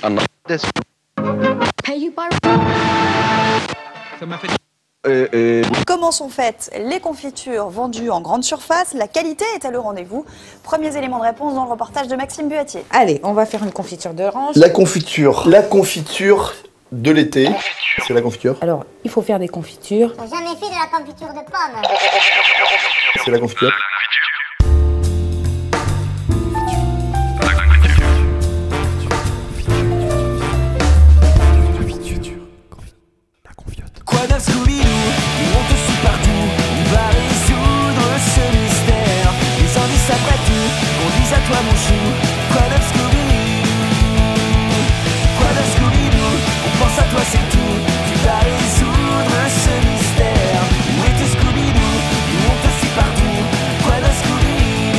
Ça m'a fait Euh, euh, Comment sont faites les confitures vendues en grande surface? La qualité est-elle au rendez-vous Premiers éléments de réponse dans le reportage de Maxime Buatier. Allez, on va faire une confiture d'orange. La confiture. La confiture de l'été. C'est la confiture. Alors, il faut faire des confitures. J'ai jamais fait de la confiture de pommes. C'est la confiture. Toi mon chou. Quoi d'un Scooby-Doo? Quoi d'un Scooby-Doo? On pense à toi c'est tout. Tu vas résoudre ce mystère. Où est tes Scooby-Doo? Nous on te suit partout. Quoi d'un Scooby-Doo?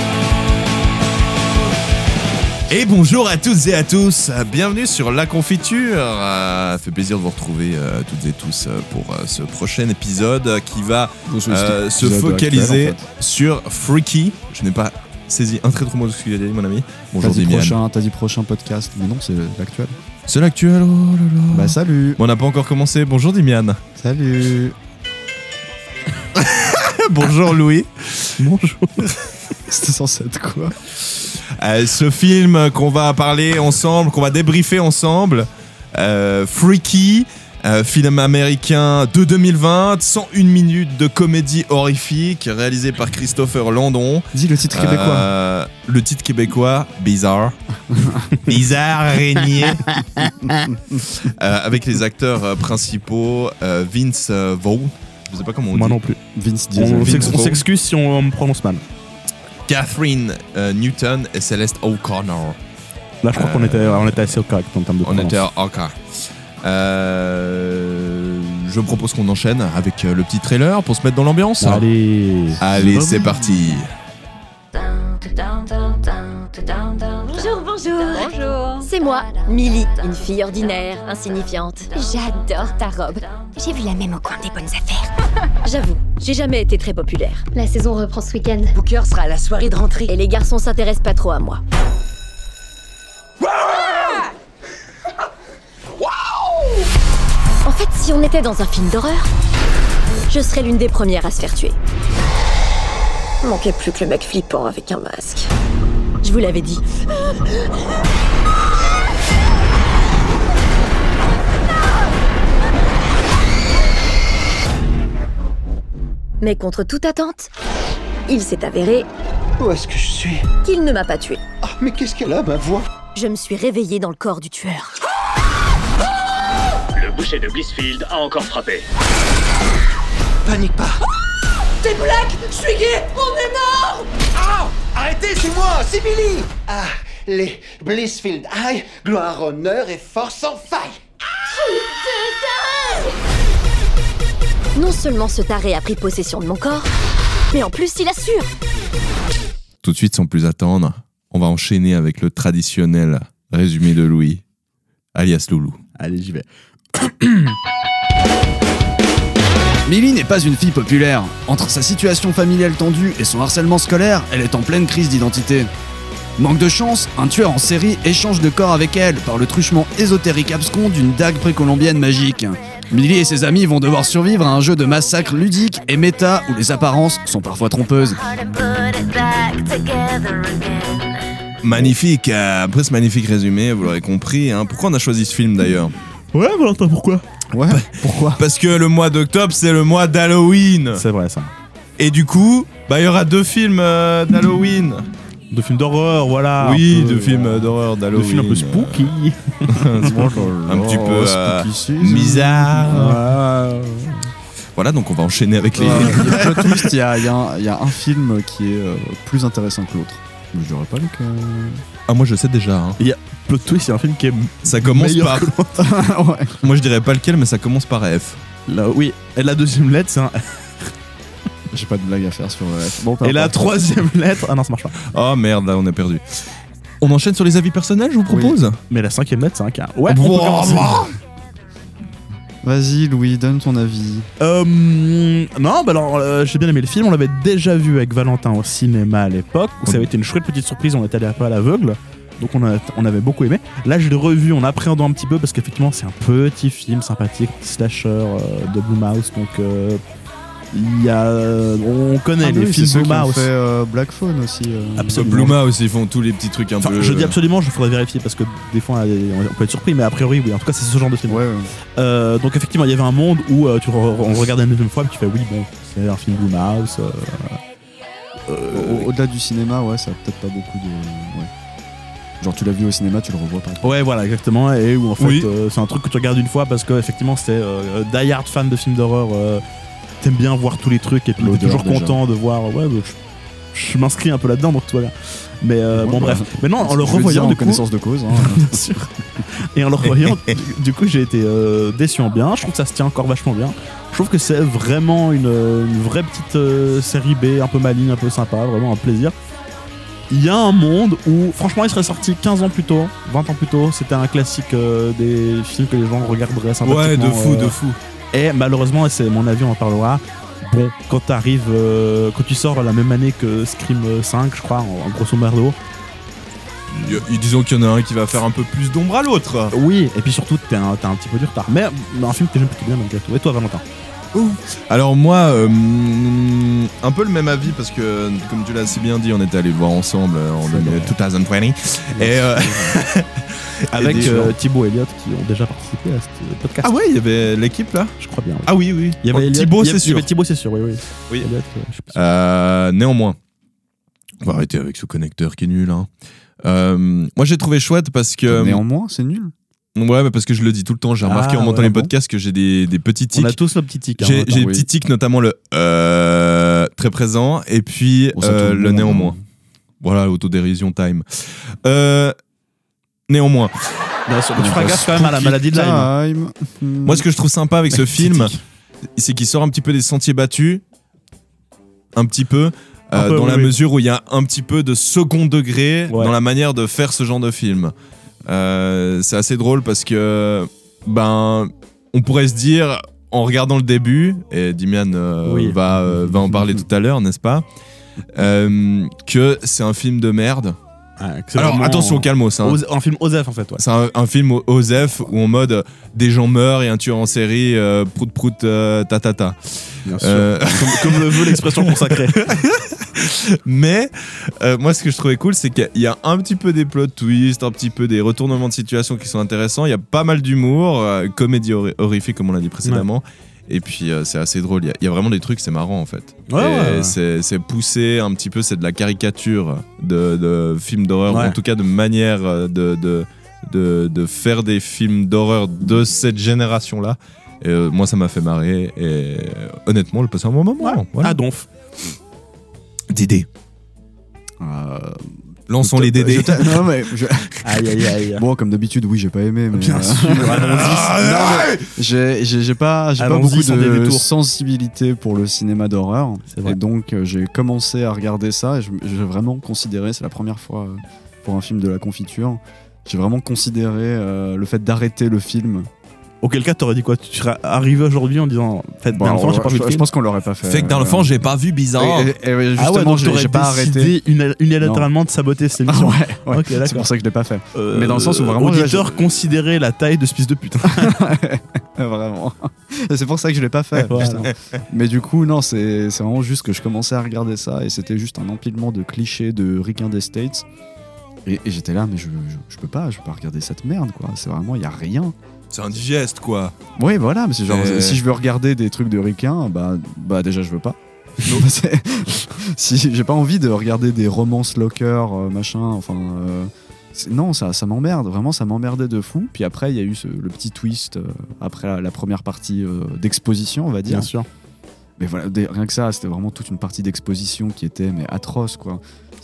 Et bonjour à toutes et à tous, bienvenue sur La Confiture. Euh, Ça fait plaisir de vous retrouver euh, toutes et tous euh, pour euh, ce prochain épisode qui va euh, se focaliser sur Freaky. Je n'ai pas saisi un très trop mot de ce qu'il a dit, mon ami. Bonjour T'as dit Demian. prochain, t'as dit prochain podcast, mais non, c'est l'actuel. C'est l'actuel, oh là là. Bah salut Bon, on n'a pas encore commencé. Bonjour Dimian. Salut bonjour Louis. Bonjour C'était censé être quoi Euh, ce film qu'on va parler ensemble, qu'on va débriefer ensemble, euh, Freaky, euh, film américain de 2020, 101 minutes de comédie horrifique, réalisé par Christopher Landon. Dis le titre québécois. Euh, le titre québécois, Bizarre. Bizarre araignée. Euh, avec les acteurs principaux, euh, Vince euh, Vaughn. Je sais pas comment on Moi dit. non plus. Vince On Diesel. On s'excuse si on me prononce mal. Catherine euh, Newton et Celeste O'Connor. Là, je crois Euh, qu'on était, on était assez correct en termes de On prononce. était à OK. Euh, je propose qu'on enchaîne avec euh, le petit trailer pour se mettre dans l'ambiance. Allez. Allez, c'est parti. Bonjour, bonjour. Bonjour. C'est moi, Millie, une fille ordinaire, insignifiante. J'adore ta robe. J'ai vu la même au coin des bonnes affaires. J'avoue, j'ai jamais été très populaire. La saison reprend ce week-end. Booker sera à la soirée de rentrée. Et les garçons s'intéressent pas trop à moi. Si on était dans un film d'horreur, je serais l'une des premières à se faire tuer. Manquait plus que le mec flippant avec un masque. Je vous l'avais dit. Mais contre toute attente, il s'est avéré où est-ce que je suis? qu'il ne m'a pas tué. Ah, mais qu'est-ce qu'elle a, ma voix? Je me suis réveillée dans le corps du tueur. Le boucher de Blissfield a encore frappé. Panique pas. T'es black Je suis gay On est mort Ah Arrêtez, c'est moi, c'est Billy Ah, les Blissfield High, gloire, honneur et force sans faille Non seulement ce taré a pris possession de mon corps, mais en plus il assure. Tout de suite, sans plus attendre, on va enchaîner avec le traditionnel résumé de Louis, alias Loulou. Allez, j'y vais. Millie n'est pas une fille populaire. Entre sa situation familiale tendue et son harcèlement scolaire, elle est en pleine crise d'identité. Manque de chance, un tueur en série échange de corps avec elle par le truchement ésotérique abscon d'une dague précolombienne magique. Millie et ses amis vont devoir survivre à un jeu de massacre ludique et méta où les apparences sont parfois trompeuses. Magnifique, euh, après ce magnifique résumé, vous l'aurez compris. hein. Pourquoi on a choisi ce film d'ailleurs? Ouais, Valentin, pourquoi Ouais, pourquoi Parce que le mois d'octobre, c'est le mois d'Halloween. C'est vrai, ça. Et du coup, bah il y aura deux films euh, d'Halloween. De films d'horreur, voilà. oui, deux films euh, d'horreur De d'Halloween. films un peu spooky. un petit peu Oh, euh, bizarre. Ouais. Voilà, donc on va enchaîner avec les. Euh, il y a plot twist, il y a, il y a un- il y a un film qui est euh, plus intéressant que l'autre. Mais je dirais pas lequel. Ah, moi je sais déjà. hein. Plot twist, c'est un film qui est Ça commence meilleur par. que l'autre. ouais. Moi je dirais pas lequel, mais ça commence par F. Là, oui, et la deuxième lettre, c'est un... J'ai pas de blague à faire sur le Bon, peu Et la importe. troisième lettre... Ah non, ça marche pas. Oh merde, là on a perdu. On enchaîne sur les avis personnels, je vous propose Mais la cinquième lettre, c'est un K. Ouais, on peut Wow, commencer. Vas-y, Louis, donne ton avis. Euh, non, bah alors euh, j'ai bien aimé le film. On l'avait déjà vu avec Valentin au cinéma à l'époque. où Ça avait été une chouette petite surprise. On est allé un peu à l'aveugle. Donc on, a- on avait beaucoup aimé. Là, je l'ai revu en appréhendant un petit peu parce qu'effectivement, c'est un petit film sympathique, petit slasher euh, de Blumhouse. Donc euh, il y a, on connaît Ah les oui, films Blumhouse. fait euh, Black Phone aussi. euh. Absolument. Bluma aussi, ils font tous les petits trucs un Enfin, peu. je dis absolument, je faudrait vérifier parce que des fois on peut être surpris, mais a priori, oui. En tout cas, c'est ce genre de film. Ouais, ouais. Euh, donc effectivement, il y avait un monde où euh, tu re- on regardait une deuxième fois, et tu fais oui, bon, c'est un film Blumhouse. euh, Au- Au-delà du cinéma, ouais, ça a peut-être pas beaucoup de. Ouais. Genre, tu l'as vu au cinéma, tu le revois pas. Ouais, voilà, exactement. Et où en fait, Oui. euh, c'est un truc que tu regardes une fois parce que effectivement, c'est euh, die hard fan de films d'horreur. euh, T'aimes bien voir tous les trucs et puis t'es toujours déjà. content de voir. Ouais, je, je m'inscris un peu là-dedans, donc tout va bien. Mais euh, Ouais, bon, bah, bref. Mais non, en le revoyant dire en du coup. connaissance de cause. hein. Bien sûr. Et en le revoyant, du- du coup, j'ai été euh, déçu en bien. Je trouve que ça se tient encore vachement bien. Je trouve que c'est vraiment une, une vraie petite euh, série B, un peu maligne, un peu sympa, vraiment un plaisir. Il y a un monde où, franchement, il serait sorti 15 ans plus tôt, 20 ans plus tôt. C'était un classique euh, des films que les gens regarderaient sympathiquement. Ouais, de fou, euh, de fou. Et malheureusement, et c'est mon avis, on en parlera. Bon, quand t'arrives, euh, quand tu sors la même année que Scream 5, je crois, en, en grosso merdo, Disons qu'il y en a un qui va faire un peu plus d'ombre à l'autre. Oui, et puis surtout, t'as un, un petit peu du retard. Mais mais un film que j'aime plutôt bien malgré tout. Et toi, Valentin? Alors moi, euh, un peu le même avis parce que, comme tu l'as si bien dit, on était allé le voir ensemble euh, en C'est 2000 vrai. 2020. Et euh, Avec Et des- euh, Thibaut et Elliott qui ont déjà participé à ce podcast. ah ouais, il y avait l'équipe là? je crois bien. oui. Ah oui, oui. il y avait Oh, Elliott- Thibaut, il y avait- c'est il y avait sûr. Thibaut, c'est sûr, oui, oui. Oui. Elliott, euh, je sais pas sûr. Euh, néanmoins, on va arrêter avec ce connecteur qui est nul. hein. Euh, moi, j'ai trouvé chouette parce que. Néanmoins, c'est nul. Ouais, mais parce que je le dis tout le temps. J'ai remarqué Ah, en montant ouais, les bon. podcasts que j'ai des, des petits tics. On a tous nos petits tics. hein, J'ai des oui. petits tics, notamment le euh, très présent et puis Bon, euh, le néanmoins. Voilà, autodérision time. Euh, néanmoins, Bien sûr, mais tu feras gaffe quand même à la maladie de Lyme. Time. Hmm. moi ce que je trouve sympa avec ce film, c'est qu'il sort un petit peu des sentiers battus, un petit peu. Un euh, peu, dans oui, la oui. mesure où il y a un petit peu de second degré Ouais. dans la manière de faire ce genre de film. Euh, c'est assez drôle parce que ben on pourrait se dire en regardant le début et Dimian euh, Oui. va euh, va en parler tout à l'heure n'est-ce pas que c'est un film de merde. Alors attention calmos hein. Un film Osef en fait, ouais. C'est un, un film OSEF où en mode des gens meurent et un tueur en série euh, prout prout euh, ta ta ta. Bien sûr. Euh, Comme, comme le veut l'expression consacrée. Mais euh, moi, ce que je trouvais cool, c'est qu'il y a un petit peu des plot twists, un petit peu des retournements de situation qui sont intéressants. Il y a pas mal d'humour, euh, comédie horrifique, comme on l'a dit précédemment. Et puis, euh, c'est assez drôle. Il y a- il y, a vraiment des trucs, c'est marrant en fait. Ouais, ouais. C'est poussé un petit peu, c'est de la caricature de, de films d'horreur, Ouais. ou en tout cas de manière euh, de, de, de, de faire des films d'horreur de cette génération-là. Et euh, moi, ça m'a fait marrer. Et honnêtement, je passé un bon moment. Voilà. Ah, Donf. Dédé. Euh, Lançons les Dédés. non, mais je- Aïe, aïe, aïe. Bon, comme d'habitude, oui, j'ai pas aimé. Mais Bien euh, sûr, allons-y. Non, j'ai pas, j'ai pas beaucoup de sensibilité pour le cinéma d'horreur. C'est vrai. Et donc, euh, j'ai commencé à regarder ça et j'ai vraiment considéré, c'est la première fois euh, pour un film de la confiture, j'ai vraiment considéré euh, le fait d'arrêter le film. Auquel cas, t'aurais dit quoi? Tu serais arrivé aujourd'hui en disant Faites Bon, l'enfant, j'ai pas je, vu pense qu'on l'aurait pas fait. Fait que dans le euh, fond, j'ai pas vu bizarre. et- et- et ouais, Ah justement, ouais, donc j'ai pas arrêté. unilatéralement de saboter cette émission. Ouais, ouais. Ok, c'est pour ça que je l'ai pas fait. Euh, Mais dans le sens où vraiment, Auditeur, là, considérez la taille de ce fils de pute. vraiment. C'est pour ça que je l'ai pas fait. Voilà. putain. Mais du coup, non, c'est vraiment juste que je commençais à regarder ça et c'était juste un empilement de clichés de Rick and the States. Et, et j'étais là, mais je, je, je peux pas, je peux pas regarder cette merde, quoi. C'est vraiment, il y a rien. C'est indigeste, quoi. Oui, voilà, mais c'est genre, si je veux regarder des trucs de ricains, bah, bah déjà, je veux pas. C'est- si j'ai pas envie de regarder des romances locker, euh, machin, enfin. euh, c'est- non, ça, ça m'emmerde, vraiment, ça m'emmerdait de fou. Puis après, il y a eu ce- le petit twist euh, après la, la première partie euh, d'exposition, on va dire. Bien sûr. Mais voilà, des- rien que ça, c'était vraiment toute une partie d'exposition qui était mais atroce, quoi.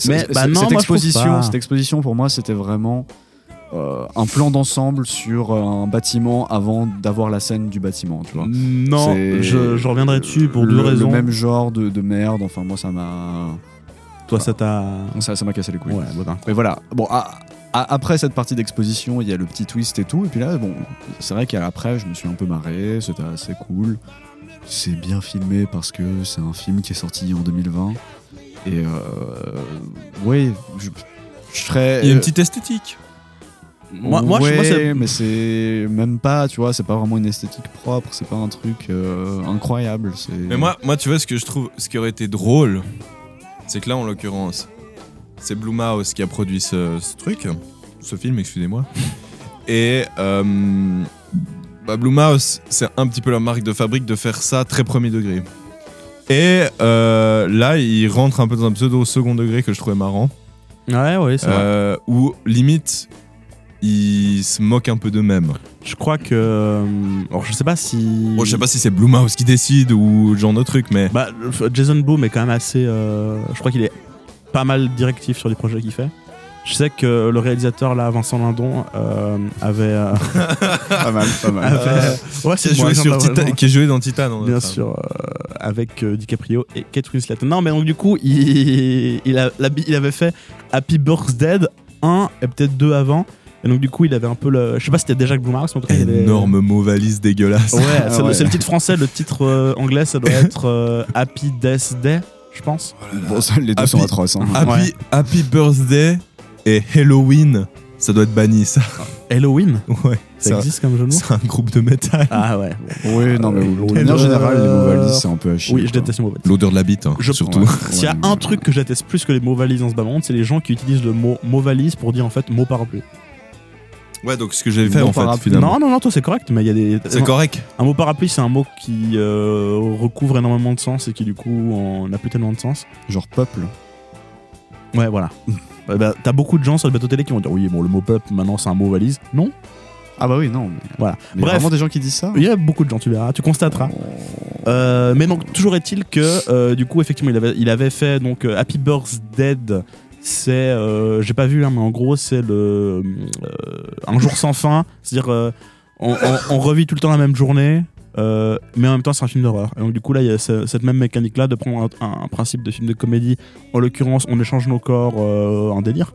Mais, C'est- bah non, cette moi, je trouve exposition, pas. cette exposition pour moi, c'était vraiment euh, un plan d'ensemble sur euh, un bâtiment avant d'avoir la scène du bâtiment, tu vois. Non, je, je reviendrai dessus pour le, deux le raisons. même genre de, de merde. Enfin, moi, ça m'a. Toi, ça t'a. Ça, m'a cassé les couilles. Ouais, voilà. Mais voilà. Bon, à- à- après cette partie d'exposition, il y a le petit twist et tout. Et puis là, bon, c'est vrai qu'après, je me suis un peu marré. C'était assez cool. C'est bien filmé parce que c'est un film qui est sorti en 2020. Et euh, ouais, je, Je serais. Il y a une petite esthétique. Moi- moi, je- ouais, moi, c'est- mais c'est même pas, tu vois, c'est pas vraiment une esthétique propre, c'est pas un truc euh, incroyable. c'est- Mais moi, moi, tu vois, ce que je trouve, ce qui aurait été drôle, c'est que là, en l'occurrence, c'est Blumhouse qui a produit ce, ce truc, ce film, excusez-moi. Et euh, bah, Blumhouse, c'est un petit peu la marque de fabrique de faire ça très premier degré. Et euh, là, il rentre un peu dans un pseudo second degré que je trouvais marrant. Ouais, ouais, c'est vrai. Euh, où limite, ils se moquent un peu d'eux-mêmes. Je crois que. euh, Alors, je sais pas si. Bon, je sais pas si c'est Blumhouse qui décide ou genre de truc, mais. Bah, le- Jason Blum est quand même assez. euh, Je crois qu'il est pas mal directif sur les projets qu'il fait. Je sais que le réalisateur là, Vincent Lindon, euh, avait. euh, pas mal, pas mal. avait- Ouais, qui, c'est a moi, joué vraiment. Qui a joué dans Titan. en Bien fait. sûr, euh, avec euh, DiCaprio et Kate Winslet. Non, mais donc du coup, il, il, a- la- il avait fait Happy Birthday 1 et peut-être 2 avant. Et donc du coup, il avait un peu le. Je sais pas si c'était déjà Blue Mars, mais en tout cas, il avait- Énorme mot valise dégueulasse. Ouais, c'est le- ouais. c'est le titre français. Le titre euh, anglais, ça doit être euh, Happy Death Day, je pense. Bon, ça, les deux sont Happy- atroces. hein. Happy, Ouais. Happy Birthday et Halloween, ça doit être banni ça. Halloween, Ouais, ça existe comme jeu de mots? c'est un groupe de métal. Ah ouais. Oui, non, mais Euh, euh, générale, les mots valises, c'est un peu à chier. Oui, je déteste les mots valises. L'odeur de la bite, hein, Je- surtout. Ouais. S'il y a un truc que je déteste plus que les mots valises dans ce bas monde, c'est les gens qui utilisent le mot mot valise pour dire en fait mot parapluie. Ouais, donc ce que j'avais fait Mot en fait, finalement. Non, non, non, toi c'est correct, mais il y a des. C'est correct. Un mot parapluie, c'est un mot qui euh, recouvre énormément de sens et qui du coup en a plus tellement de sens. Genre peuple. Ouais, voilà. Bah, T'as beaucoup de gens sur le bateau télé qui vont dire oui, bon, le mot peuple maintenant c'est un mot valise. Non, Ah bah oui, non. Mais... voilà. mais Bref. vraiment des gens qui disent ça Il y a beaucoup de gens, tu verras, tu constateras. Euh, mais donc, toujours est-il que, euh, du coup, effectivement, il avait, il avait fait donc Happy Birthday. C'est, euh, j'ai pas vu, hein, mais en gros, c'est le euh, un jour sans fin. C'est-à-dire, euh, on, on- on revit tout le temps la même journée, mais en même temps, c'est un film d'horreur. Et donc, du coup, là, il y a ce- cette même mécanique-là de prendre un, un principe de film de comédie. En l'occurrence, on échange nos corps en délire.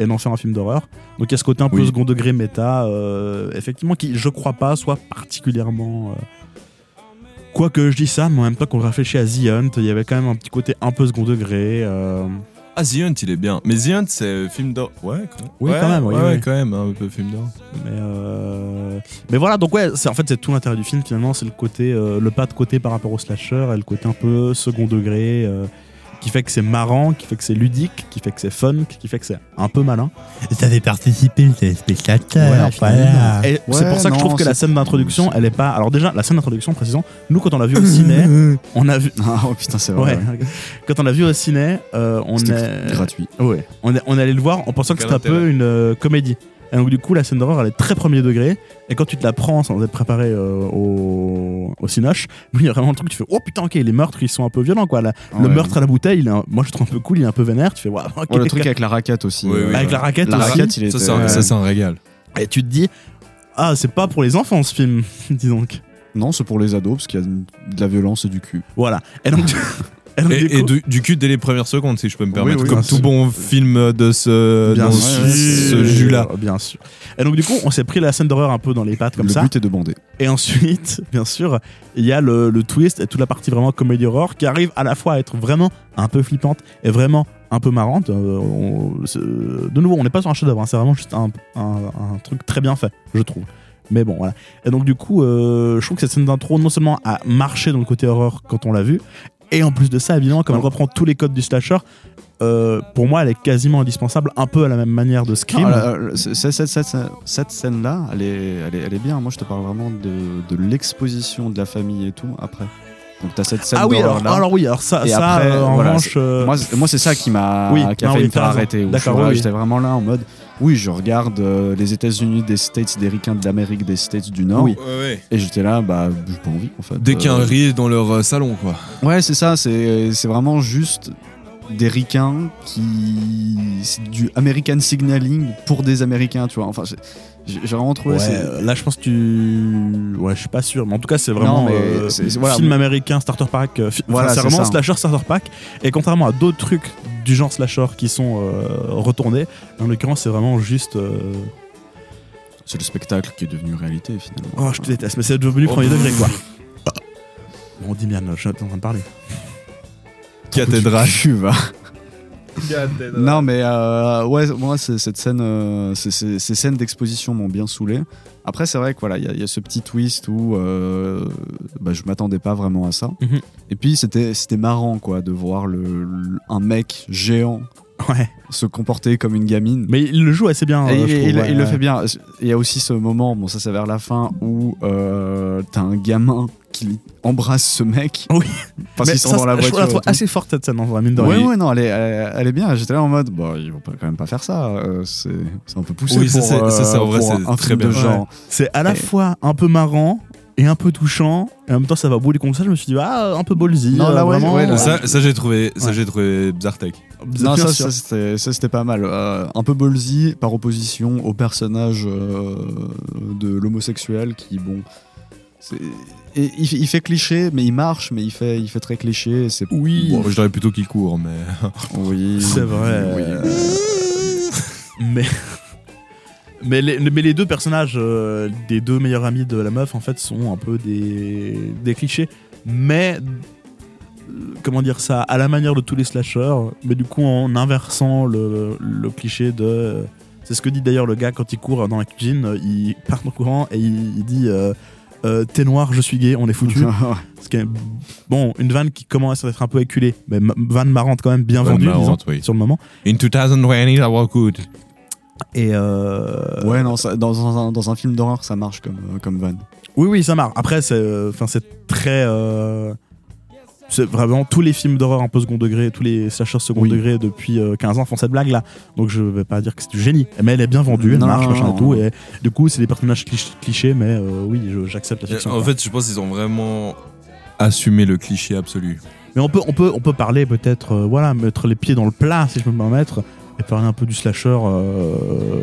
Et d'en faire un film d'horreur. Donc il y a ce côté un peu Oui. second degré méta, effectivement, qui, je crois pas, soit particulièrement. Quoique je dis ça, mais en même temps, quand on réfléchit à The Hunt, il y avait quand même un petit côté un peu second degré. Ah, The Hunt, il est bien. Mais The Hunt, c'est film d'or. Ouais, quand même. Oui, Ouais, quand même, oui, ouais, oui. ouais, quand même, un peu film d'or. Mais, euh, mais voilà, donc ouais, c'est en fait c'est tout l'intérêt du film finalement, c'est le côté, euh, le pas de côté par rapport au slasher et le côté un peu second degré euh, qui fait que c'est marrant, qui fait que c'est ludique, qui fait que c'est fun, qui fait que c'est un peu malin. Ça fait participer le téléspectateur. voilà. Et c'est Ouais, pour ça que je trouve que la scène d'introduction, elle est pas. Alors déjà, la scène d'introduction, précisons, nous quand on l'a vu au ciné, on a vu. Ah, oh putain, c'est vrai. Ouais. Quand on l'a vu au ciné, euh, on est gratuit. Ouais. On est, on est allé le voir en pensant que c'était un peu une euh, comédie. Et donc du coup, la scène d'horreur, elle est très premier degré. Et quand tu te la prends sans être préparé euh, au, au cinoche, il y a vraiment le truc, tu fais oh putain, ok, les meurtres, ils sont un peu violents quoi. La- Le meurtre à la bouteille, il est un- moi je trouve un peu cool, il est un peu vénère. Tu fais ouais, ok. Ouais, le truc avec la raquette aussi. Oui, oui, euh, Avec la raquette La aussi. raquette, il est. Ça, c'est un, ça, c'est un régal. Et tu te dis ah, c'est pas pour les enfants ce film, dis donc. Non, c'est pour les ados parce qu'il y a de la violence et du cul. Voilà. Et donc, et du du, du cul dès les premières secondes, si je peux me permettre. oui, comme bien tout sûr. bon film de ce, Bien dans sûr, ce jus-là. Bien sûr. Et donc, du coup, on s'est pris la scène d'horreur un peu dans les pattes comme le ça. but est de bander. Et ensuite, bien sûr, il y a le, le twist et toute la partie vraiment comédie horreur qui arrive à la fois à être vraiment un peu flippante et vraiment un peu marrante. Euh, on- c'est- de nouveau, on n'est pas sur un chef-d'œuvre, hein, c'est vraiment juste un, un- un truc très bien fait, je trouve. Mais bon, voilà. Et donc, du coup, euh, je trouve que cette scène d'intro, non seulement a marché dans le côté horreur quand on l'a vu, et en plus de ça, évidemment, comme elle reprend tous les codes du slasher, euh, pour moi, elle est quasiment indispensable, un peu à la même manière de Scream. Là, là, c'est- cette scène-là, elle est, elle, est, elle est bien. Moi, je te parle vraiment de, de l'exposition de la famille et tout après. Donc, t'as cette scène ah oui, alors, d'horreur-là. alors oui, alors ça, Et ça après, euh, en voilà, revanche. euh, Moi, c'est- moi, c'est ça qui m'a Oui, qui a non, failli oui, me faire raison. arrêter. oui. J'étais vraiment là en mode oui, je regarde euh, les États-Unis des States, des ricains de l'Amérique, des States du Nord. Oui. Ouais. Et j'étais là, bah, j'ai pas envie en fait. Dès qu'il y a un Euh, rire dans leur euh, salon, quoi. Ouais, c'est ça, c'est c'est vraiment juste des ricains qui. C'est du American signaling pour des Américains, tu vois. Enfin, j'ai j'ai vraiment trouvé. Ouais, là je pense que tu. Ouais, je suis pas sûr, mais en tout cas c'est vraiment Non, euh, c'est- c'est- voilà, film mais- américain starter pack. euh, fi- enfin, Voilà, c'est c'est vraiment ça. slasher starter pack. Et contrairement à d'autres trucs du genre slasher qui sont euh, retournés, en l'occurrence c'est vraiment juste. euh, C'est le spectacle qui est devenu réalité finalement. Oh, je te déteste, mais c'est devenu Oh, premier degré quoi. Bon, Dimian, je suis en train de parler. Cathédrale. Tu vas. Non, mais euh, ouais, moi, c'est- cette scène, euh, c'est- c'est- ces scènes d'exposition m'ont bien saoulé. Après, c'est vrai que voilà, il y, a- il y a ce petit twist où euh, bah, je m'attendais pas vraiment à ça. Mhm. Et puis c'était c'était marrant quoi de voir le, le- un mec géant Ouais. se comporter comme une gamine. Mais il le joue assez bien. Et euh, il, je trouve, il- ouais, il le ouais. fait bien. Il y a aussi ce moment, bon ça c'est vers la fin, où euh, t'as un gamin qui embrasse ce mec. Oui. Parce qu'ils sont dans la je voiture. trouve la trouve assez forte cette scène en vrai, mine de Ouais, rien. ouais, non, elle est, elle, elle est bien. J'étais là en mode, bon, ils vont pas- quand même pas faire ça. euh, c'est un peu poussé. Oui, pour, ça, c'est- en vrai, c'est un très bien. genre. C'est à la Et- fois un peu marrant et un peu touchant. Et en même temps, ça va des comme ça. Je me suis dit, ah, un peu ballsy. Non, là, euh, ouais, vraiment. ouais, là, Ça, ça j'ai trouvé, ça Ouais. j'ai trouvé Zartek. Non, ça, ça, c'était ça, c'était pas mal. Euh, un peu ballsy par opposition au personnage euh, de l'homosexuel qui, bon. et il, il fait cliché, mais il marche, mais il fait, il fait très cliché. C'est Oui. Bon, je dirais plutôt qu'il court, mais. oui, C'est vrai. oui. euh, mais. Mais les, mais les deux personnages euh, des deux meilleurs amis de la meuf, en fait, sont un peu des, des clichés. Mais. euh, Comment dire ça À la manière de tous les slashers, mais du coup en inversant le, le cliché de. C'est ce que dit d'ailleurs le gars quand il court dans la cuisine. Il part en courant et il, il dit euh, euh, T'es noir, je suis gay, on est foutu. Ce qui est, bon, une vanne qui commence à être un peu éculée, mais ma- vanne marrante quand même, bien vendue marrante, disons, oui. sur le moment. In 2020, that was good. Et euh, Ouais, non, ça- dans, dans un, dans un film d'horreur, ça marche comme, euh, comme van. oui, oui, ça marche. Après, c'est, euh, enfin, c'est très, euh, c'est vraiment tous les films d'horreur un peu second degré, tous les slashers second Oui. degré depuis euh, 15 ans font cette blague là. Donc je vais pas dire que c'est du génie, mais elle est bien vendue, elle Non, marche, machin non, et tout. non. Et du coup, c'est des personnages clich- clichés, mais euh, oui, je- j'accepte la fiction. En quoi. fait, je pense qu'ils ont vraiment assumé le cliché absolu. Mais on peut, on peut, on peut parler peut-être, euh, voilà, mettre les pieds dans le plat, si je peux me permettre, et parler un peu du slasher.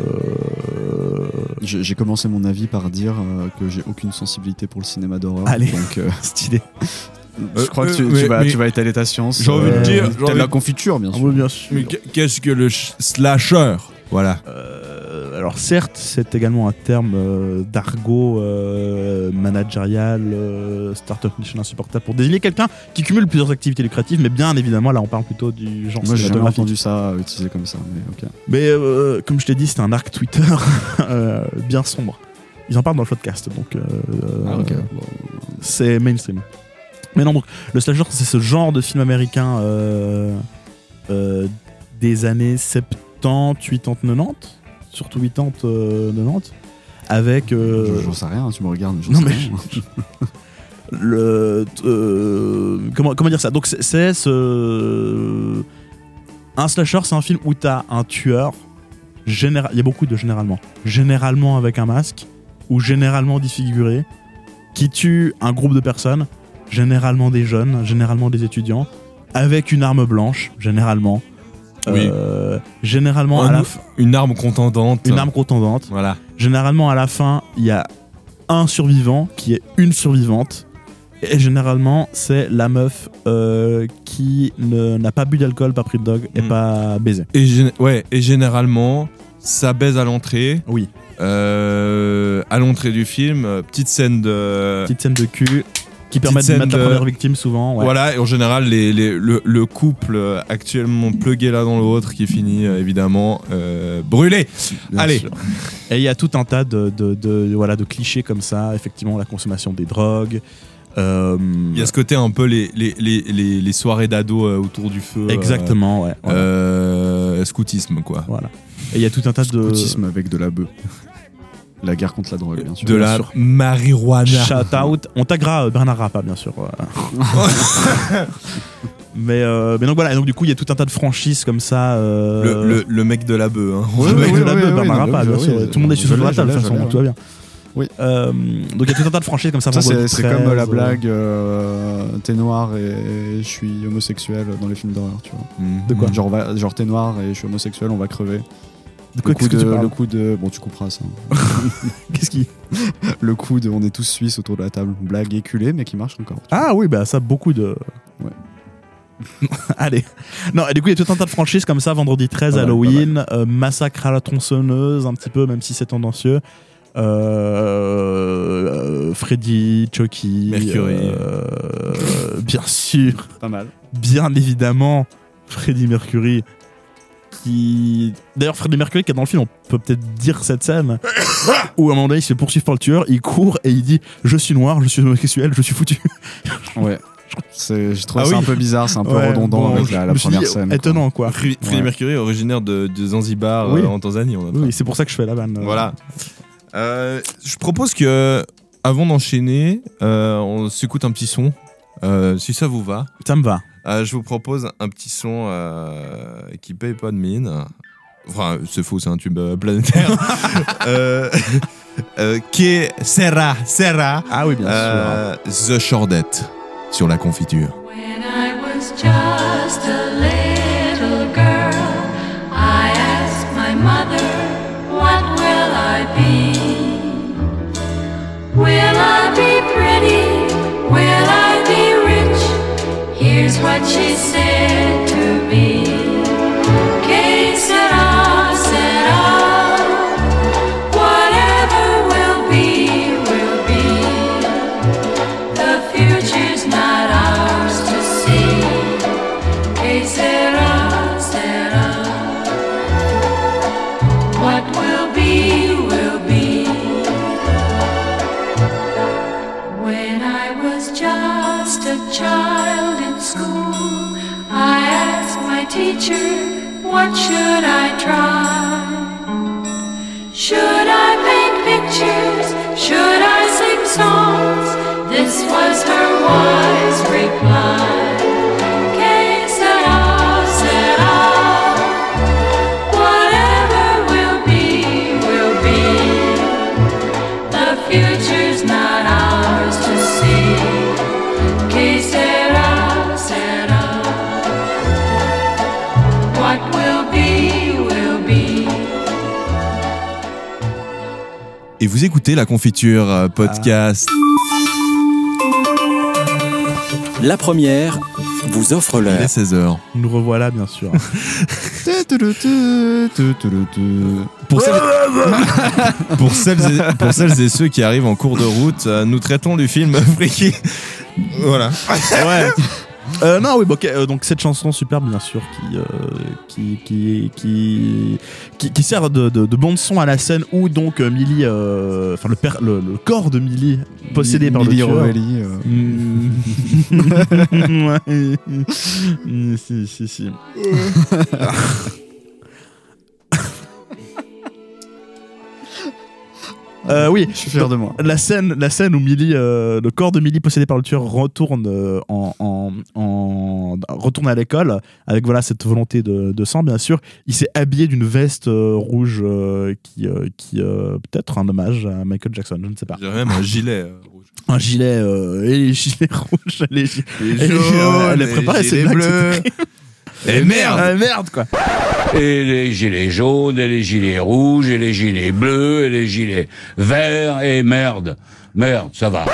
euh, J'ai commencé mon avis par dire euh, que j'ai aucune sensibilité pour le cinéma d'horreur. Allez. Donc, euh, stylé. je crois que tu, vas, mais- tu vas étaler ta science. J'ai envie de dire- T'aimes envie la de- confiture, bien Ah sûr. oui, bien sûr. Mais qu'est-ce que le slasher? Voilà. Euh, alors certes, c'est également un terme euh, d'argot euh, managérial, euh, startup mission insupportable pour désigner quelqu'un qui cumule plusieurs activités lucratives, mais bien évidemment là on parle plutôt du genre Moi, j'ai jamais entendu ça utilisé comme ça, mais ok. Mais comme je t'ai dit, c'est un arc Twitter bien sombre. Ils en parlent dans le podcast, donc Ah, ok. euh, c'est mainstream. Mais non, donc le slasher, c'est ce genre de film américain des années 70, 80, 90, surtout 80, euh, 90, avec euh, Je- J'en sais rien, tu me regardes. non, sais mais le euh, comment comment dire ça? Donc c'est- ce un slasher c'est un film où t'as un tueur général il y a beaucoup de généralement. Généralement avec un masque ou généralement défiguré qui tue un groupe de personnes généralement des jeunes généralement des étudiants avec une arme blanche généralement Oui. Euh, généralement à la fin Une arme contendante. une arme contendante Voilà. Généralement, à la fin, il y a un survivant qui est une survivante. Et généralement, c'est la meuf euh, qui n'a pas bu d'alcool, pas pris de dog et Mm. pas baisé. Et, ouais, et généralement, ça baise à l'entrée. Oui. Euh, à l'entrée du film, petite scène de. Petite scène de cul qui permet de mettre la de- première victime souvent. ouais. Voilà, et en général, les, les- le, le couple euh, actuellement plugué l'un dans l'autre qui finit euh, évidemment euh, brûlé. Bien Allez, sûr. Et il y a tout un tas de, de- de- voilà, de clichés comme ça. Effectivement, la consommation des drogues. euh, il y a ce côté un peu les, les, les, les, les soirées d'ados autour du feu. euh, Exactement, ouais. voilà. euh, scoutisme, quoi. Voilà. Et il y a tout un tas de. Scoutisme avec de la bœuf. La guerre contre la drogue, bien sûr. De la sûr. marijuana. Shout out. On taguera euh, Bernard Rappa, bien sûr. mais, euh, mais donc voilà, et donc du coup, il y a tout un tas de franchises comme ça. euh, Le, le, le mec de la bœuf. Hein. Ouais, le mec ouais, de la ouais, beuh, ouais, Bernard Rappa, bien sûr. Tout le monde est sur la table, de toute façon, tout va bien. Oui. Euh, donc il y a tout un tas de franchises comme ça. Ça, c'est comme 13, la euh, blague euh, t'es noir et je suis homosexuel dans les films d'horreur, tu vois. Mm. De quoi? Genre t'es noir et je suis homosexuel, on va crever. De quoi le, coup qu'est-ce que de, tu parles le coup de. Bon, tu couperas ça. Qu'est-ce qui le coup de. On est tous suisses autour de la table. Blague éculée, mais qui marche encore. Ah oui, bah ça, beaucoup de. Ouais. Allez. Non, et du coup, il y a tout un tas de franchises comme ça. Vendredi 13, Pas mal, Halloween, euh, Massacre à la tronçonneuse, un petit peu, même si c'est tendancieux. Euh, euh, Freddy, Chucky, Mercury. euh, bien sûr, Pas mal. bien évidemment, Freddy Mercury qui. D'ailleurs, Freddie Mercury, qui est dans le film, on peut peut-être dire cette scène où à un moment donné, il se fait poursuivre par le tueur, il court et il dit Je suis noir, je suis homosexuel, je suis foutu. Ouais. C'est- J'ai trouvé Ah ça oui. un peu bizarre, c'est un peu Ouais, redondant bon, avec je la, première dit, scène. Étonnant, quoi. Fre- Freddie Ouais. Mercury, originaire de, de Zanzibar Oui. euh, en Tanzanie. On a Oui, c'est pour ça que je fais la vanne. Voilà. Euh, je propose que, avant d'enchaîner, euh, on s'écoute un petit son. Euh, si ça vous va. Ça me va. Euh, je vous propose un petit son euh, qui paye pas de mine. Enfin, c'est faux, c'est un tube euh, planétaire. euh, euh, qui est Serra, Serra. Ah oui, bien euh, The Shordette sur la confiture. When I was just a La confiture euh, podcast. La première vous offre Il est l'heure. 16h. Nous revoilà, bien sûr. Pour celles, pour, celles et, pour celles et ceux qui arrivent en cours de route, euh, nous traitons du film Freaky. Voilà. ouais. Euh, non, oui, bon, ok, euh, donc cette chanson superbe, bien sûr, qui, euh, qui, qui, qui, qui, qui sert de, de, de bande son à la scène où donc euh, Millie, euh, enfin le, le, le corps de Millie possédé par Millie le tueur. Rovelli, euh. Mm. Ouais. Mm, si, si, si. Euh, oui, Je suis fier de moi. La scène, la scène où Millie, euh, le corps de Millie possédé par le tueur retourne euh, en, en, en- retourne à l'école avec voilà cette volonté de, de sang bien sûr. Il s'est habillé d'une veste euh, rouge euh, qui, euh, qui euh, peut-être un hommage à Michael Jackson, je ne sais pas. J'ai même un gilet euh, rouge. Un gilet euh, et les gilets rouges, les, gi- Les et les jaunes, gilets- est les préparée, c'est gilets blague, bleus. c'était- Et merde Ah, merde quoi. Et les gilets jaunes, et les gilets rouges, et les gilets bleus, et les gilets verts, et merde. Merde, ça va.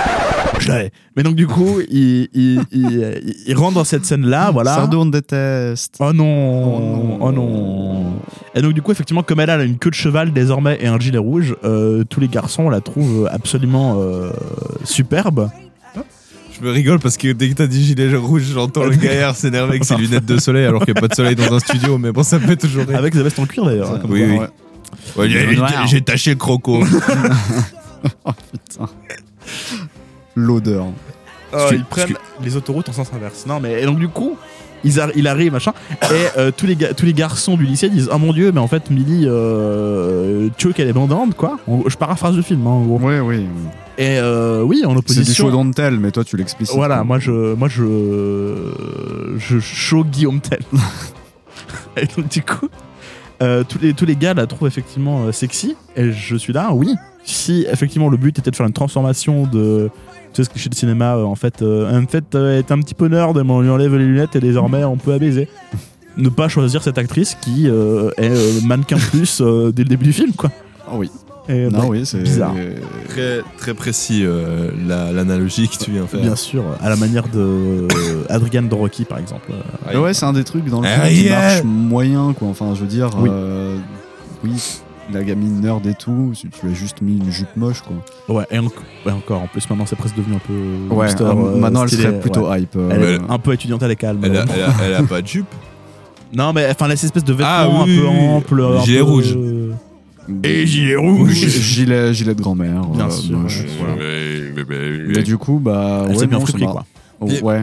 Je l'avais. Mais donc du coup, il, il, il, il rentre dans cette scène-là, voilà. Sardou, on te déteste. Oh non, oh non. Et donc du coup, effectivement, comme elle a une queue de cheval désormais et un gilet rouge, euh, tous les garçons la trouvent absolument euh, superbe. Je me rigole parce que dès que t'as dit gilet rouge, j'entends le gaillard s'énerver avec ses lunettes de soleil alors qu'il n'y a pas de soleil dans un studio, mais bon, ça me fait toujours rire. Avec sa veste en cuir d'ailleurs. hein, comme Oui, quoi, oui. ouais. Ouais, j'ai- j'ai- J'ai taché le croco. oh putain. L'odeur. Que- ils prennent les autoroutes en sens inverse. Non, mais et donc du coup, ils arri- il arrive machin, et euh, tous les tous les garçons du lycée disent oh mon dieu, mais en fait Millie, euh, tu veux qu'elle est bandante quoi. En- je paraphrase le film, hein, en gros. Oui, oui. Et euh, oui, en C'est opposition. du show don't tell, mais toi tu l'explicites. Voilà, quoi. moi je, moi je, je show Guillaume Tell. et donc du coup, euh, tous les tous les gars la trouvent effectivement euh, sexy. Et je suis là, oui. Si effectivement le but était de faire une transformation de ce cliché de cinéma, euh, en fait, euh, en fait, euh, elle est un petit peu nerd, mais on lui enlève les lunettes et désormais on peut baiser. ne pas choisir cette actrice qui euh, est euh, mannequin plus euh, dès le début du film, quoi. Ah oui. Et, Non, bah, oui, c'est bizarre. Très, très précis euh, la- l'analogie que tu viens faire. Bien sûr, à la manière de euh, Adrian de Rocky, par exemple. Mais ouais, c'est un des trucs dans le Ah, film qui yeah. marche moyen, quoi. Enfin, je veux dire, Oui. euh, oui, la gamine nerd et tout, si tu lui as juste mis une jupe moche, quoi. Ouais, et, en- ouais, encore, en plus maintenant c'est presque devenu un peu. Ouais, hipster, euh, euh, maintenant, elle serait plutôt ouais. hype, euh, Elle est un peu étudiante, elle est calme. Elle a, elle a- elle a pas de jupe. Non, mais enfin, les espèces de vêtements Ah, un oui, peu oui, oui. amples. un Gilet peu- rouge. Et gilet rouge. gilet, gilet de grand-mère. Bien euh, sûr, moche, ouais. voilà. Ouais, mais- mais- Mais du coup, bah. Elle ouais, s'est bien m'a- quoi. Oh, ouais.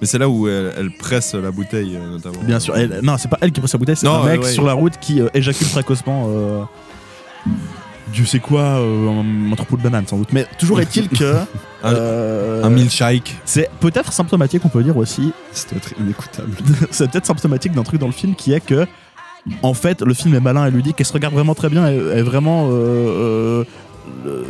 Mais c'est là où elle, elle presse la bouteille, euh, notamment. Bien sûr. Elle- non, c'est pas elle qui prend sa bouteille, c'est un mec ouais. sur la route qui euh, éjacule précocement. euh, Dieu sait quoi, euh, un, un troupeau de bananes sans doute. Mais toujours est-il que. euh, Un milkshake. C'est peut-être symptomatique, on peut dire aussi. C'est peut-être inécoutable. c'est peut-être symptomatique d'un truc dans le film qui est que. En fait, le film est malin et ludique et se regarde vraiment très bien et est vraiment. euh,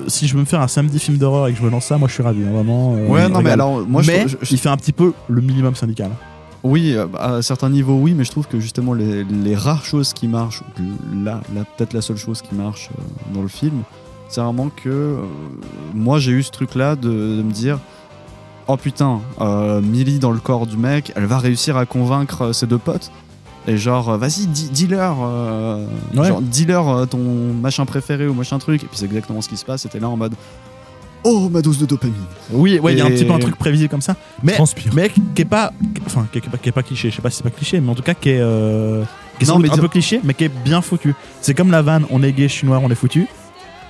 si je veux me faire un samedi film d'horreur et que je me lance ça, moi je suis ravi, hein, vraiment. euh, Ouais, non, mais alors, moi, mais je- il fait un petit peu le minimum syndical. Oui, euh, à certains niveaux, oui, mais je trouve que justement les, les rares choses qui marchent, là, là peut-être la seule chose qui marche euh, dans le film, c'est vraiment que euh, moi j'ai eu ce truc-là de, de me dire oh putain, euh, Millie dans le corps du mec, elle va réussir à convaincre ses deux potes. Et genre, euh, vas-y, dis- dis-leur, euh, Ouais. genre, dis-leur euh, ton machin préféré ou machin truc. Et puis c'est exactement ce qui se passe. C'était là en mode, oh ma dose de dopamine. Oui, ouais, il y a un Et- petit peu un truc prévisible comme ça. Mais, Transpire. mais qui est pas. Enfin, qui est pas, qui est pas cliché. Je sais pas si c'est pas cliché, mais en tout cas, qui est. euh, qui est Non, mais un dire- peu cliché, mais qui est bien foutu. C'est comme la vanne on est gay, je suis noir, on est foutu.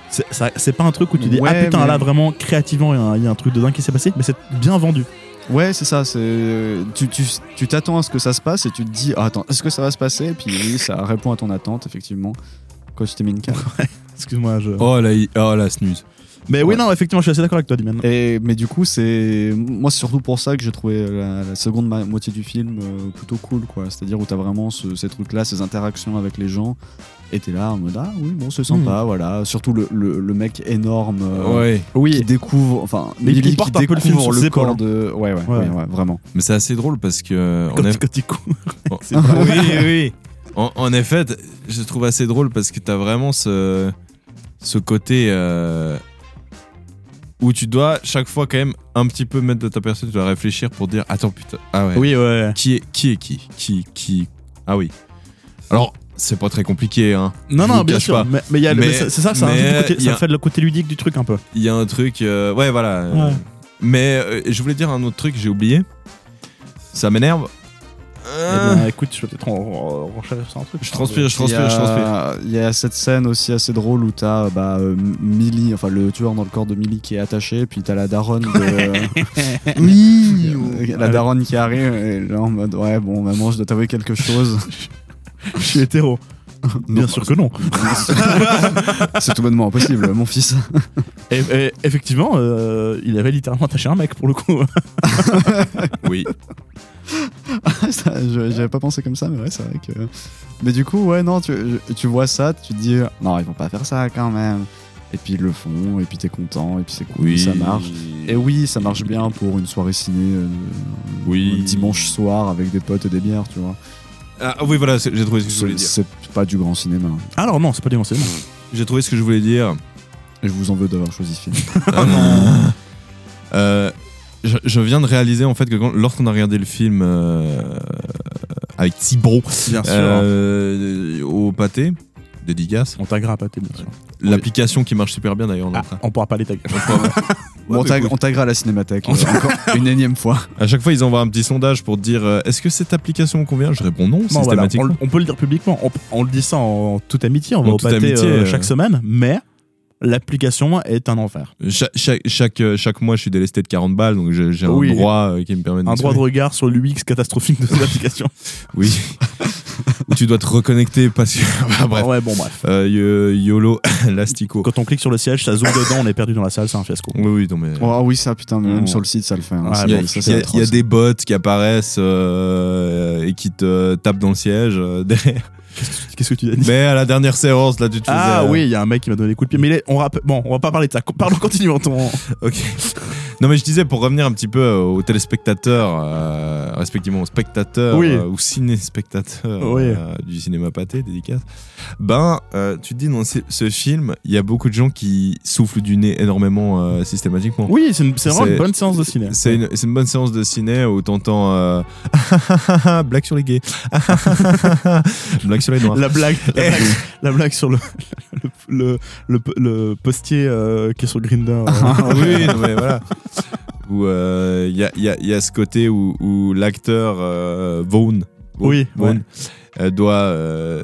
C'est ça- c'est pas un truc où tu dis, Ouais, ah putain, mais- là vraiment, créativement, il y a un- il y, a un truc de dingue qui s'est passé, mais c'est bien vendu. Ouais, c'est ça. C'est tu tu tu t'attends à ce que ça se passe et tu te dis ah, attends, est-ce que ça va se passer? Et puis oui, ça répond à ton attente effectivement. Quand tu t'es mis une carte? Excuse-moi, je. Oh la, oh, la snooze. Mais oui, Ouais. non, effectivement, je suis assez d'accord avec toi, Dimen. Et mais du coup, c'est moi c'est surtout pour ça que j'ai trouvé la, la seconde ma- moitié du film euh, plutôt cool quoi. C'est-à-dire où t'as vraiment ce- ces trucs là, ces interactions avec les gens. Et t'es là en mode ah oui bon c'est sympa voilà surtout le, le, le mec énorme euh, Ouais. Oui. qui découvre enfin Mais il porte qui un peu le film découvre sur ses corps épaules, de ouais ouais, Ouais. ouais, ouais, vraiment Mais c'est assez drôle parce que. Quand, il- eff- quand il court. Oh. Oui, oui. En, en effet, je trouve assez drôle parce que t'as vraiment ce, ce côté euh, où tu dois chaque fois quand même un petit peu mettre de ta personne, tu dois réfléchir pour dire attends putain, ah ouais. Oui, ouais. Qui est qui est qui? Qui qui? Ah oui. Alors c'est pas très compliqué hein. Non, Je non, bien sûr. pas. Mais, mais il y a le- Mais- mais c'est ça, ça, mais côté- y a- ça fait le côté ludique du truc un peu. Il y a un truc euh, ouais voilà. euh, Ouais. Mais euh, je voulais dire un autre truc, j'ai oublié. Ça m'énerve. Eh bien, écoute, je vais peut-être en- en- renchérir sur un truc. Je transpire, je transpire, je transpire. Il y a cette scène aussi assez drôle où t'as bah, euh, Millie, enfin le tueur dans le corps de Millie qui est attaché, puis t'as la daronne de. Oui. La daronne qui arrive, et là en mode ouais, bon, maman, je dois t'avouer quelque chose. Je suis hétéro. Bien sûr que non. C'est tout bonnement impossible, mon fils. Et, et effectivement, euh, il avait littéralement attaché un mec pour le coup. Oui. Je- J'avais pas pensé comme ça, mais ouais, c'est vrai que. Mais du coup, ouais, non, tu, tu vois ça, tu te dis non, ils vont pas faire ça quand même. Et puis ils le font, et puis t'es content, et puis c'est cool, Oui. ça marche. Et oui, ça marche bien pour une soirée ciné euh, Oui. un dimanche soir avec des potes et des bières, tu vois. Ah oui voilà, c'est- j'ai trouvé ce que je voulais C'est dire. c'est pas du grand cinéma. Alors non, c'est pas du cinéma. J'ai trouvé ce que je voulais dire. Et je vous en veux d'avoir choisi ce film. Ah non. Euh, je, je viens de réaliser en fait que quand- lorsqu'on a regardé le film euh, avec Thibaut Bien sûr. euh, au pâté, dédicace, On taguera pas, bien sûr. l'application qui marche super bien d'ailleurs. Ah, on pourra pas les taguer. Bon, on tag- on taguera à la cinémathèque euh, encore une énième fois. À chaque fois, ils envoient un petit sondage pour dire euh, est-ce que cette application convient? Je réponds non, Non, voilà, on, systématiquement. on peut le dire publiquement. On, on le dit ça en, toute amitié. On va En au toute pâté amitié, euh, euh. chaque semaine, mais l'application est un enfer. Cha- chaque, chaque, euh, chaque mois, je suis délesté de 40 balles, donc j'ai Oui. un droit euh, qui me permet de Un droit de regard sur l'UX catastrophique de cette application. Oui. Où tu dois te reconnecter parce que. Bah, bref. Ouais, bon, bref. Euh, yo- YOLO, Lastico. Quand on clique sur le siège, ça zoome dedans, on est perdu dans la salle, c'est un fiasco. Oui, oui, non, mais. Oh oui, ça, putain, mais même sur le site, ça le fait. hein. Ah, Il y, a, y y des bots qui apparaissent euh, et qui te tapent dans le siège euh, derrière. Qu'est-ce que tu as dit? Mais à la dernière séance, là, tu te faisais. Ah euh, oui, il y a un mec qui m'a donné des coups de pied. Mais il est- on rappelle- bon, on va pas parler de ça. Parlons, continuons ton. Ok. Non, mais je disais, pour revenir un petit peu euh, aux téléspectateurs, euh, respectivement aux spectateurs Oui. euh, ou ciné-spectateurs Oui. euh, du cinéma pâté, dédicace, ben, tu te dis, dans ce, film, il y a beaucoup de gens qui soufflent du nez énormément systématiquement. Oui, c'est vraiment une bonne séance de ciné. C'est une, bonne séance de ciné où t'entends blague sur les gays, blague sur les noirs. La blague, la blague, la blague sur le, le, le, le- le postier qui est sur Grinder. oui, non, mais voilà. Où il y, a, y a- y a ce côté où, où l'acteur euh, Vaughn, Oui, Vaughn, ouais. euh, doit euh,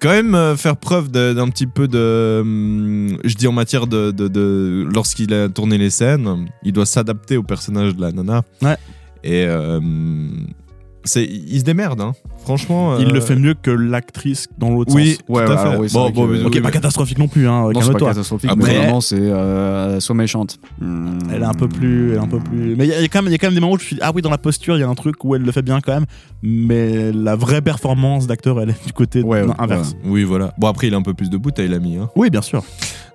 quand même euh, faire preuve d'un petit peu de. hum, je dis en matière de. de- de- Lorsqu'il a tourné les scènes, il doit s'adapter au personnage de la nana. Ouais. Et. euh, c'est, il se démerde, hein. Franchement. Il euh, le fait mieux que l'actrice dans l'autre Oui, sens. tout à fait. alors oui, c'est bon, bon, Ok, oui, pas mais- catastrophique non plus, hein. Non, c'est pas catastrophique, Après- mais vraiment, c'est euh, soit méchante. Hmm. Elle est un peu plus, elle est un peu plus. Mais il y, a- il y a quand même, des moments où je suis, ah oui, dans la posture, il y a un truc où elle le fait bien quand même. Mais la vraie performance d'acteur, elle est du côté Ouais, ouais, inverse. Oui, voilà. Bon, après, il a un peu plus de bouteille, l'ami. Hein. Oui, bien sûr.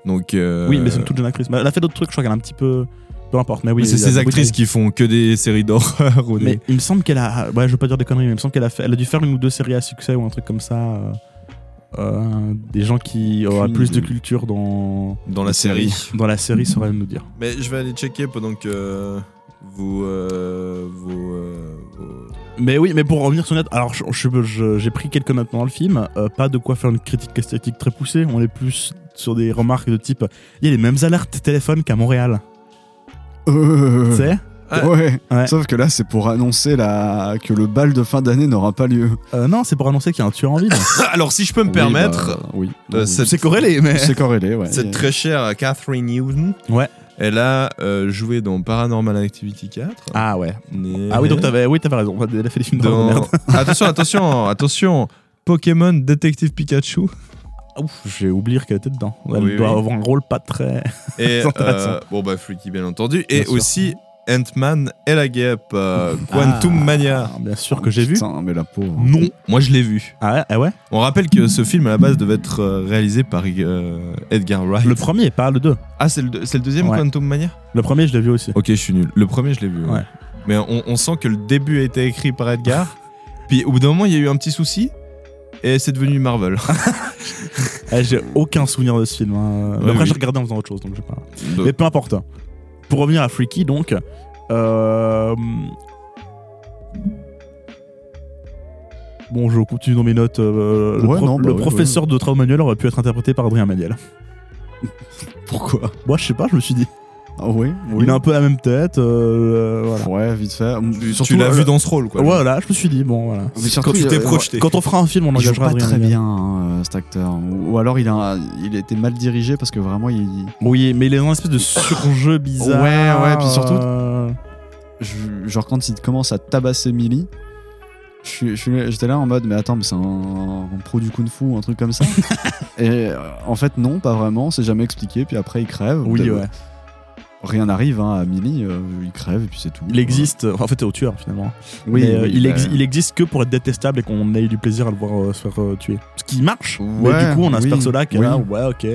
Donc. euh, Oui, mais c'est une toute jeune actrice. Mais Elle a fait d'autres trucs, je crois qu'elle a un petit peu. Peu importe, mais oui. c'est ces de actrices qui font que des séries d'horreur. ou des- Mais il me semble qu'elle a. Ouais, je veux pas dire des conneries, mais il me semble qu'elle a fait. Elle a dû faire une ou deux séries à succès ou un truc comme ça. euh, euh, des gens qui auraient plus de culture dans Dans la série. dans la série sauraient nous dire. Mais je vais aller checker pendant que vous. euh, vous, euh, vous- Mais oui, mais pour revenir sur net, alors je- je- je- j'ai pris quelques notes dans le film, euh, pas de quoi faire une critique esthétique très poussée, on est plus sur des remarques de type il y a les mêmes alertes téléphone qu'à Montréal. Euh, Tu sais ouais. Ouais. Sauf que là, c'est pour annoncer la... que le bal de fin d'année n'aura pas lieu. Euh, Non, c'est pour annoncer qu'il y a un tueur en ville. Alors, si je peux me Oui, permettre, bah, oui. euh, Oui. c'est corrélé, mais. C'est corrélé, ouais. cette très chère Catherine Newton, Ouais. elle a euh, joué dans Paranormal Activity 4. Ah ouais. Ah oui, donc t'avais oui, t'avais raison. Elle a fait des films de merde. attention, attention, attention. Pokémon Detective Pikachu. Ouf, j'ai oublié qu'elle était dedans. Elle Oui, doit oui. avoir un rôle pas très. Et intéressant. euh, bon bah Freaky bien entendu. Bien et sûr. aussi Ant-Man et la guêpe euh, Quantum Ah, Mania. Bien sûr que j'ai vu. Putain, mais la pauvre. Non. Moi je l'ai vu. Ah ouais, ah ouais On rappelle que ce film à la base devait être euh, réalisé par euh, Edgar Wright. Le premier, pas le deux. Ah c'est le, deuxième Ouais. Quantum Mania? Le premier, je l'ai vu aussi. Ok je suis nul. Le premier je l'ai vu. ouais. Ouais. Mais on, on sent que le début a été écrit par Edgar. puis au bout d'un moment il y a eu un petit souci. Et c'est devenu Marvel. Eh, j'ai aucun souvenir de ce film. hein. Ouais, après, oui. j'ai regardé en faisant autre chose, donc je sais pas. Donc, Mais peu importe. Pour revenir à Freaky, donc. euh, Bon, je continue dans mes notes. euh, le Ouais, pro- non, bah le ouais, professeur de travaux manuels aurait pu être interprété par Adrien Méniel. Pourquoi? Moi, je sais pas, je me suis dit. Ah oui, oui. Il a un peu la même tête. euh, voilà. Ouais, vite fait. tu, Surtout, tu l'as euh, vu dans ce rôle quoi. Voilà, je me suis dit, bon, voilà. Mais surtout, Quand tu t'es euh, projeté. Quand on fera un film, on engagera pas Adrien très bien, hein, cet acteur. Ou, ou alors il a, il été mal dirigé parce que vraiment il. Oui, mais il est dans une espèce de surjeu bizarre. Ouais, ouais, puis surtout- euh, je- genre quand il commence à tabasser Millie, j'étais là en mode mais attends mais c'est un, un pro du kung fu un truc comme ça. Et euh, en fait non, pas vraiment, c'est jamais expliqué. Puis après il crève. Oui, ouais. Rien n'arrive hein, à Millie, euh, il crève et puis c'est tout. Il existe, en fait, c'est au tueur finalement. Oui, Mais, euh, oui, il, bah- exi- il existe que pour être détestable et qu'on ait du plaisir à le voir euh, se faire euh, tuer. Ce qui marche, mais Ouais, du coup, on a ce oui, perso-là qui est oui. là, ouais, ok.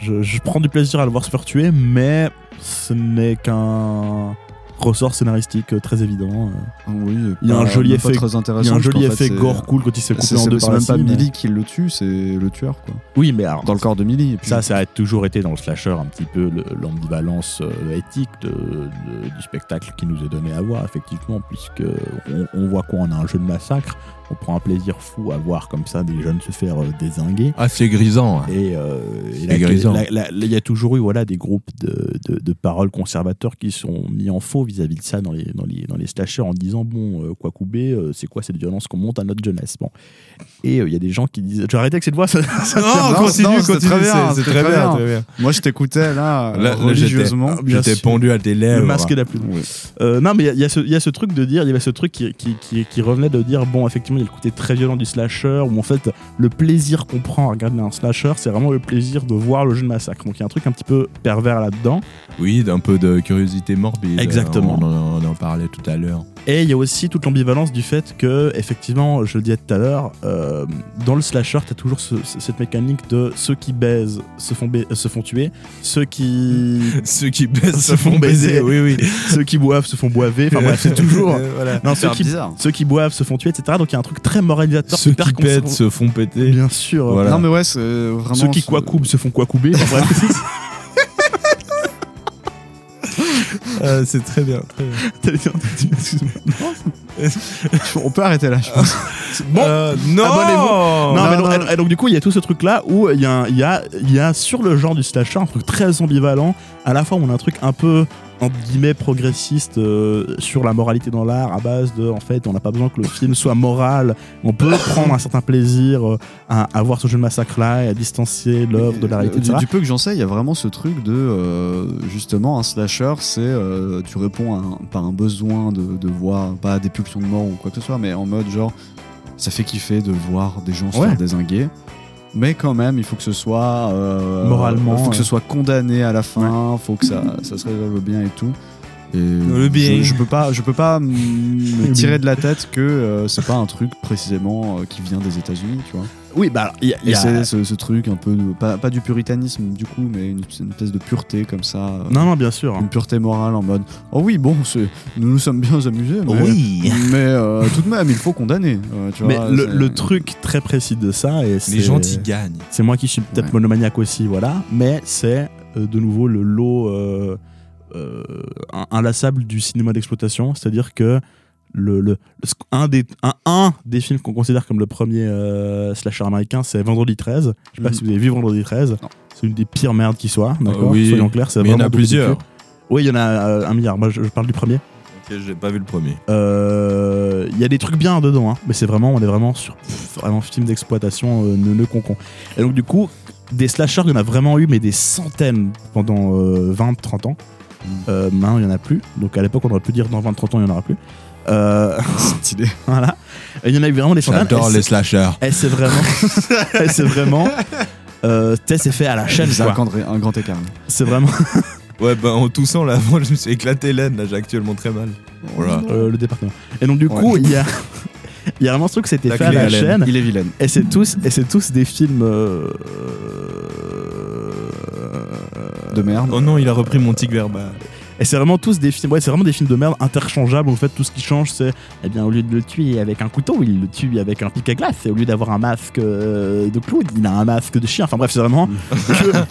Je, je prends du plaisir à le voir se faire tuer, mais ce n'est qu'un ressort scénaristique euh, très évident. euh. Oui, Il y a un joli effet, très il y a un joli effet gore cool quand il s'est coupé C'est en deux c'est même pas Millie qui le tue, c'est le tueur quoi. Oui, mais alors, Dans le corps de Millie. Ça, ça a toujours été dans le slasher un petit peu le- l'ambivalence euh, éthique de- de- du spectacle qui nous est donné à voir, effectivement, puisque on, on voit quoi On a un jeu de massacre, on prend un plaisir fou à voir comme ça des jeunes se faire euh, désinguer. Ah c'est grisant. hein. Et euh, il y a toujours eu voilà, des groupes de, de, de paroles conservateurs qui sont mis en faux vis-à-vis de ça dans les, dans les, dans les slashers en disant bon, euh, quoi couper, euh, c'est quoi cette violence qu'on monte à notre jeunesse? Bon. Et euh, il y a des gens qui disent. Vais arrêter avec cette voix, ça, ça Non, continue, non, continue, très bien, c'est- très très bien, bien. très bien. Moi je t'écoutais là, Là, là, religieusement. j'étais- bien j'étais pendu à tes lèvres. Le masque et la plume. Euh, non, mais il y, y a ce- il y a ce truc de dire, il y avait ce truc qui, qui, qui, qui revenait de dire, bon, effectivement, il y a le côté très violent du slasher, où en fait, le plaisir qu'on prend à regarder un slasher, c'est vraiment le plaisir de voir le jeu de massacre. Donc il y a un truc un petit peu pervers là-dedans. Oui, d'un peu de curiosité morbide. Exactement. On en, on en parlait tout à l'heure. Et il y a aussi toute l'ambivalence du fait que, effectivement, je le disais tout à l'heure, euh, dans le slasher, t'as toujours ce- ce- cette mécanique de ceux qui baisent se font, ba- se font tuer, ceux qui. Ceux qui baisent se font baiser, oui, oui. ceux qui boivent se font boiver. Enfin bref, c'est toujours. Euh, voilà. Non, ceux C'est qui, bizarre. ceux qui boivent se font tuer, etc. Donc il y a un truc très moralisateur. Ceux qui pètent se font péter. Bien sûr. Voilà. Non mais ouais, vraiment. Ceux qui quoi coubent se font quoi couper. Enfin, bref, Euh, c'est très bien, très bien. t'allais dire un truc, excuse-moi. On peut arrêter là, je pense. Bon, Euh, non abonnez-vous. Non, mais donc, et- et donc du coup, il y a tout ce truc-là où il y, a un- il y, a, il y a sur le genre du slasher un truc très ambivalent. À la fois, on a un truc un peu entre guillemets progressiste euh, sur la moralité dans l'art à base de en fait on n'a pas besoin que le film soit moral on peut prendre un certain plaisir euh, à, à voir ce jeu de massacre là et à distancier l'œuvre de la réalité Du, etc. du peu que j'en sais, il y a vraiment ce truc de euh, justement un slasher, c'est euh, tu réponds à un- par un besoin de, de voir pas des pulsions de mort ou quoi que ce soit, mais en mode genre ça fait kiffer de voir des gens se Ouais. faire désinguer. Mais quand même, il faut que ce soit euh, Moralement, faut que ce ouais. soit condamné à la fin, faut que ça, ça se résolve bien et tout. Et Le bien. Je, je peux pas, je peux pas me tirer de la tête que euh, c'est pas un truc précisément euh, qui vient des États-Unis, tu vois. Oui, bah, il y a- y c'est ce, ce truc un peu, de- pas, pas du puritanisme du coup, mais une, une espèce de pureté comme ça. euh, Non, non, bien sûr. Une pureté morale en mode, oh oui, bon, c'est- nous nous sommes bien amusés, mais, Oui. mais euh, tout de même, il faut condamner. euh, tu Mais vois, le, truc très précis de ça, et c'est- gentils gagnent. C'est moi qui suis peut-être monomaniaque aussi, voilà. Mais c'est euh, de nouveau le lot euh, euh, in- inlassable du cinéma d'exploitation. C'est-à-dire que le, le- le- un, des, un, un des films qu'on considère comme le premier euh, slasher américain, c'est Vendredi 13. Je sais pas Mhm. si vous avez vu Vendredi 13. C'est une des pires merdes qui soit, d'accord oui. Soyons clairs, c'est Mais il y en a plusieurs. Oui, il y en a euh, un milliard. Moi, je, je parle du premier. Ok, j'ai pas vu le premier. Euh, Il y a des trucs bien dedans, hein, mais c'est vraiment, on est vraiment sur pff, vraiment film d'exploitation euh, neuneux concon. Et donc du coup, des slashers, il y en a vraiment eu, mais des centaines pendant 20-30 ans. Euh, maintenant, il y en a plus. Donc à l'époque, on aurait pu dire dans 20-30 ans, il y en aura plus. Euh... Stylé. voilà. Il y en a eu vraiment des centaines. J'adore les slashers. Et c'est vraiment, et c'est vraiment, euh, tu sais, c'est fait à la chaîne. C'est un grand, un grand écart. C'est vraiment Ouais, bah en toussant là, avant, je me suis éclaté l'aine, là, j'ai actuellement très mal. Voilà. euh, le département. Et donc du coup, il y a, il y a vraiment ce truc, c'était fait à la Hélène. chaîne. Il est vilaine. Et c'est tous, et c'est tous des films euh, De merde. Oh non, il a repris mon tic verbal. Et c'est vraiment tous des films, ouais, c'est vraiment des films de merde interchangeables. En fait, tout ce qui change, c'est, eh bien, au lieu de le tuer avec un couteau, il le tue avec un pic à glace. Et au lieu d'avoir un masque euh, de clown, il a un masque de chien. Enfin bref, c'est vraiment, que,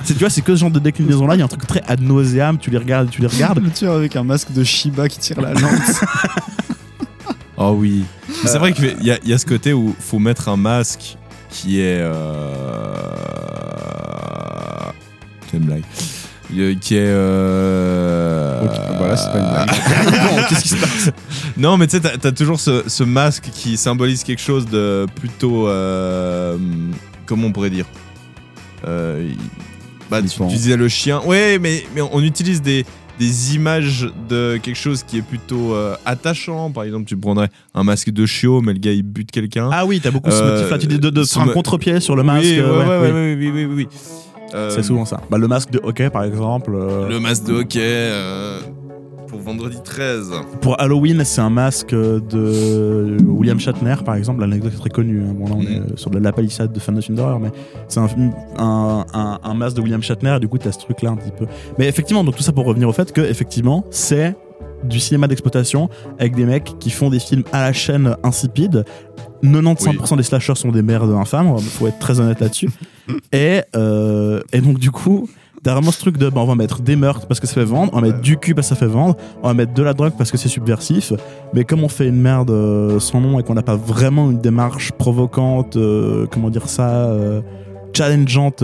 c'est- tu vois, c'est que ce genre de déclinaison là. Il y a un truc très ad nauseam. Tu les regardes, tu les regardes. Le tueur avec un masque de Shiba qui tire la lance. Oh oui. Mais c'est vrai qu'il y, a- il y a ce côté où faut mettre un masque qui est. Euh... C'est une blague. Qui est. Euh... Ok, voilà, c'est pas une blague. Bon, qu'est-ce qui se passe? Non, mais tu sais, t'as t'as toujours ce, ce masque qui symbolise quelque chose de plutôt. Euh... Comment on pourrait dire? Euh, Bah, tu, disais le chien. Ouais, mais, mais on utilise des, des images de quelque chose qui est plutôt euh, attachant. Par exemple, tu prendrais un masque de chiot, mais le gars il bute quelqu'un. Ah oui, t'as beaucoup ce motif-là. Tu dis de, de faire un contre-pied sur le Oui, masque. ouais, ouais, ouais, ouais, oui. oui, oui, oui, oui. Euh, C'est souvent ça. Bah, le masque de hockey, par exemple. euh, Le masque de hockey euh, pour vendredi 13. Pour Halloween, c'est un masque de William Shatner, par exemple. L'anecdote est très connue. hein. Bon, là, on Mhm. est sur de la palissade de films d'horreur, mais c'est un, film- un, un- un masque de William Shatner. Et du coup, tu as ce truc-là un petit peu. Mais effectivement, donc tout ça pour revenir au fait que, effectivement, c'est du cinéma d'exploitation avec des mecs qui font des films à la chaîne insipides. 95% des slashers sont des merdes infâmes, faut être très honnête là-dessus. et, euh, et donc, du coup, t'as vraiment ce truc de bah, on va mettre des meurtres parce que ça fait vendre, on va mettre du cul parce que ça fait vendre, on va mettre de la drogue parce que c'est subversif. Mais comme on fait une merde euh, sans nom et qu'on n'a pas vraiment une démarche provocante, euh, comment dire ça, challengeante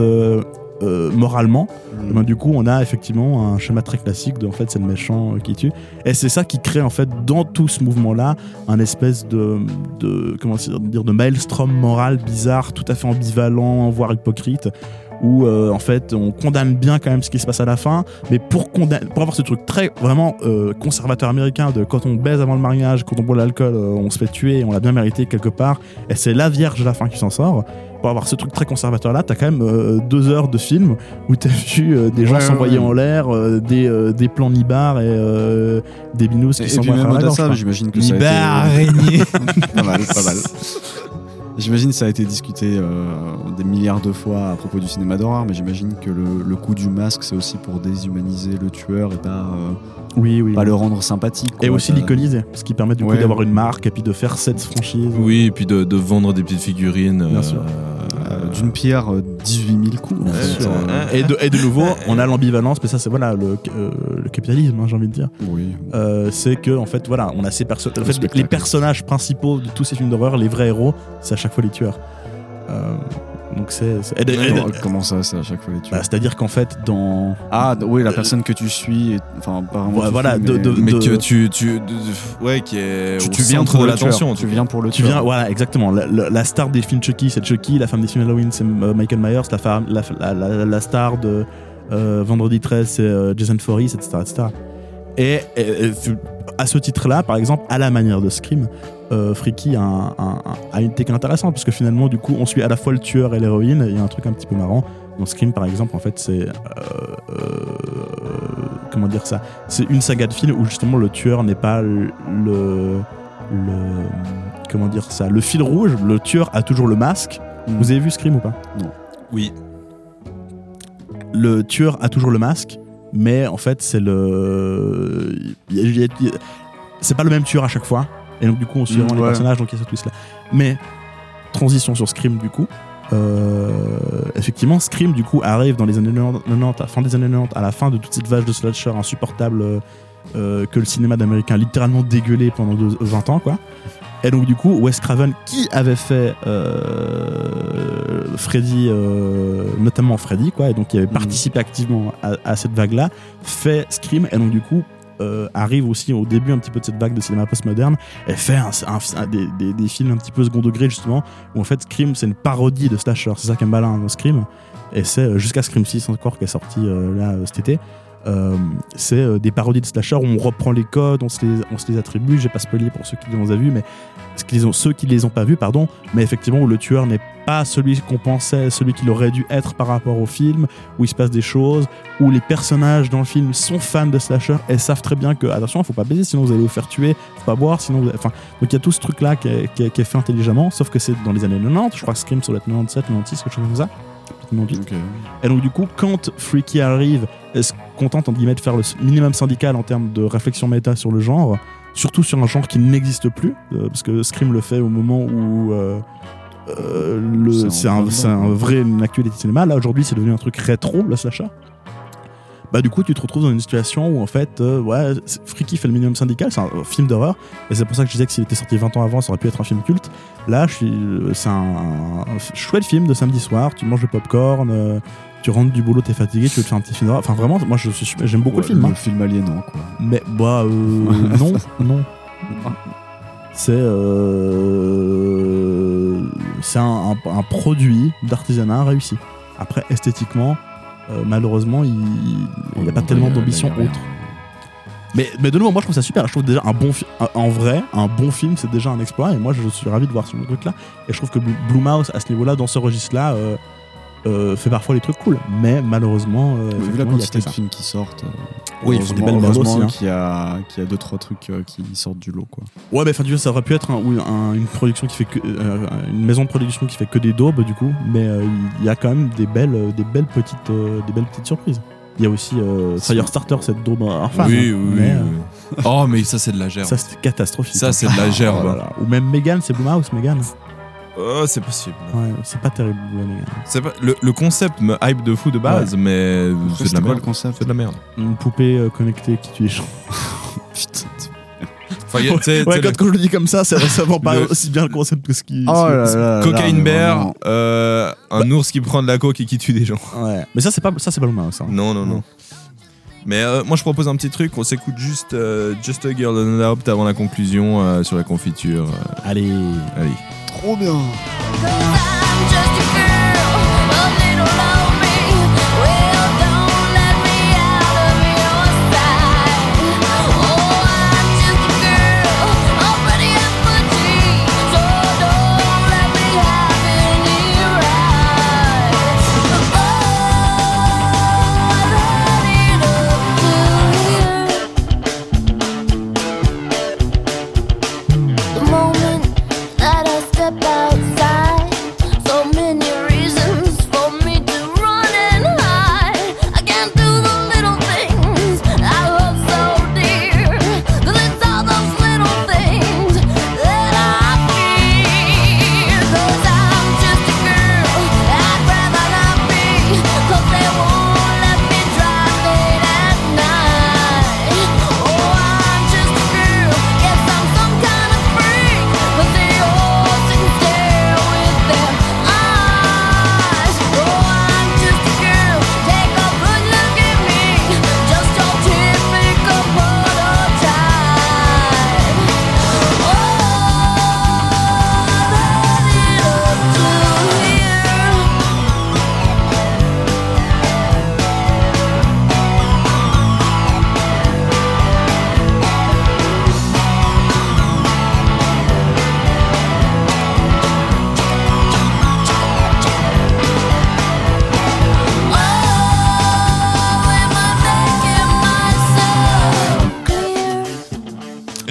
euh, moralement, eh ben, du coup, on a effectivement un schéma très classique de en fait c'est le méchant euh, qui tue. Et c'est ça qui crée en fait dans tout ce mouvement-là un espèce de, de comment dire de maelstrom moral bizarre, tout à fait ambivalent, voire hypocrite. Où euh, en fait on condamne bien quand même ce qui se passe à la fin, mais pour, condamner, pour avoir ce truc très vraiment euh, conservateur américain de quand on baise avant le mariage, quand on boit l'alcool, euh, on se fait tuer, et on l'a bien mérité quelque part, et c'est la Vierge à la fin qui s'en sort. Pour avoir ce truc très conservateur là, t'as quand même euh, deux heures de film où t'as vu euh, des gens Ouais, s'envoyer ouais. en l'air, euh, des, euh, des plans nibar et euh, des binous qui s'envoient puis à même travers la au-delà de gorge, ça, quoi. j'imagine que ça a Nibar, été... araignée. pas mal, pas mal. J'imagine que ça a été discuté euh, des milliards de fois à propos du cinéma d'horreur, mais j'imagine que le, le coup du masque, c'est aussi pour déshumaniser le tueur et pas, euh, Oui, oui. pas le rendre sympathique. Et aussi l'iconiser, ce qui permet du coup d'avoir une marque et puis de faire cette franchise. Oui, et puis de, de vendre des petites figurines. Bien euh, sûr. Euh, D'une pierre, euh, 18 000 coups. Sûr. euh, Et de, et de nouveau, on a l'ambivalence, mais ça c'est voilà le, euh, le capitalisme, hein, j'ai envie de dire. Oui. Euh, c'est que en fait voilà, on a ces. En fait, les personnages principaux de tous ces films d'horreur, les vrais héros, c'est à chaque fois les tueurs. Euh, Donc c'est. Comment ça, c'est à chaque fois les tueurs bah, C'est-à-dire qu'en fait, dans. Ah, oui, la personne que tu suis, est- enfin, tu voilà, suis, de- mais- de- Mais de- que tu, tu, de- de- ouais, qui est tu, tu viens pour l'attention. en Tu viens pour le Tu tueur. viens, voilà, exactement. La, la- la star des films Chucky, c'est Chucky. La femme des films Halloween, c'est euh, Michael Myers. La, femme- la, la, la- la star de euh, Vendredi 13, c'est euh, Jason Voorhees, etc. etc. Et, et- et à ce titre-là, par exemple, à la manière de Scream, euh, Freaky a, un- un- un- a une technique intéressante parce que finalement, du coup, on suit à la fois le tueur et l'héroïne. Il y a un truc un petit peu marrant. Dans Scream, par exemple, en fait, c'est. euh, euh, comment dire ça? C'est une saga de films où justement le tueur n'est pas le. le comment dire ça? Le fil rouge, le tueur a toujours le masque. Vous avez vu Scream ou pas? Non. Oui. Le tueur a toujours le masque, mais en fait, c'est le. C'est pas le même tueur à chaque fois. Et donc, du coup, on suit Mm, les personnages, donc il y a ce twist là. Mais, transition sur Scream, du coup. euh, effectivement, Scream, du coup, arrive dans les années 90, à la fin des années 90, à la fin de toute cette vache de slasher insupportable euh, que le cinéma d'américain a littéralement dégueulé pendant deux- 20 ans, quoi. Et donc, du coup, Wes Craven, qui avait fait euh, Freddy, euh, notamment Freddy, quoi, et donc qui avait participé activement à, à cette vague-là, fait Scream, et donc, du coup, euh, arrive aussi au début un petit peu de cette vague de cinéma postmoderne et fait un- un- un- des, des- des films un petit peu second degré justement où en fait Scream c'est une parodie de slasher. C'est ça qui est malin dans Scream. Et c'est jusqu'à Scream 6 encore qui est sorti euh, là cet été Euh, c'est euh, des parodies de slasher où on reprend les codes on se les, on se les attribue j'ai pas spoilé pour ceux qui les ont vus mais ceux qui les ont pas vus pardon mais effectivement où le tueur n'est pas celui qu'on pensait celui qu'il aurait dû être par rapport au film où il se passe des choses où les personnages dans le film sont fans de slasher et savent très bien que attention faut pas baiser sinon vous allez vous faire tuer faut pas boire sinon enfin donc il y a tout ce truc là qui est, fait intelligemment sauf que c'est dans les années 90 je crois que Scream sur les 97 96 quelque chose comme ça peut-être 98. et donc du coup quand Freaky arrive elle se contente entre guillemets de faire le minimum syndical en termes de réflexion méta sur le genre surtout sur un genre qui n'existe plus euh, parce que Scream le fait au moment où euh, euh, C'est un, un vrai une actualité de cinéma. Là aujourd'hui c'est devenu un truc rétro le slasher bah du coup tu te retrouves dans une situation où en fait euh, ouais Freaky fait le minimum syndical c'est un euh, film d'horreur et c'est pour ça que je disais que s'il était sorti 20 ans avant ça aurait pu être un film culte là euh, c'est un, un chouette film de samedi soir tu manges le popcorn euh, tu rentres du boulot t'es fatigué tu veux te faire un petit film d'horreur enfin vraiment moi je j'aime beaucoup Ouais, le film le hein. film aliénant, quoi. mais bah euh, non non c'est euh, c'est un, un- un produit d'artisanat réussi après esthétiquement euh, malheureusement il n'y a pas tellement d'ambition autre. Mais, mais de nouveau moi je trouve ça super. Je trouve déjà un bon un- en vrai un bon film c'est déjà un exploit. Et moi je suis ravi de voir ce truc là et je trouve que Blue Mouse à ce niveau là dans ce registre là fait parfois des trucs cool mais malheureusement euh, Vu la quantité de films qui sortent. euh, Oui, ils font des belles heureusement aussi, hein. qu'il y a, qu'il y a deux, trois trucs euh, qui sortent du lot, quoi. Ouais, mais enfin, tu vois, ça aurait pu être un- oui, un- une production qui fait que euh, une maison de production qui fait que des daubes du coup, mais euh, il y a quand même des belles, euh, des belles petites, euh, des belles petites surprises. Il y a aussi euh, Firestarter, cette daube infâme. Oui, hein, oui, mais, oui, euh, oui. Oh, mais ça, c'est de la gerbe. Ça, c'était catastrophique. Ça, hein. c'est de la gerbe. Ou même Megan, c'est Blumhouse, Megan. Oh, c'est possible. Ouais, c'est pas terrible. C'est pas, le, le concept me hype de fou de base, Ouais. mais c'est de la quoi merde. le concept C'est de la merde. Une poupée euh, connectée qui tue les gens. Putain. Enfin, a- tu sais- tu ouais, quand, le- je le dis comme ça, ça, vend pas Le- aussi bien le concept que ce qui. Oh Cocaine bear, euh, un ours qui prend de la coke et qui tue des gens. Ouais. Mais ça, c'est pas, ça, c'est pas Blumhouse. Hein. Non, non, non. Mais euh, moi, je propose un petit truc. On s'écoute juste euh, Just a Girl and a Hope avant la conclusion euh, sur la confiture. euh. Allez. Allez. Trop bien.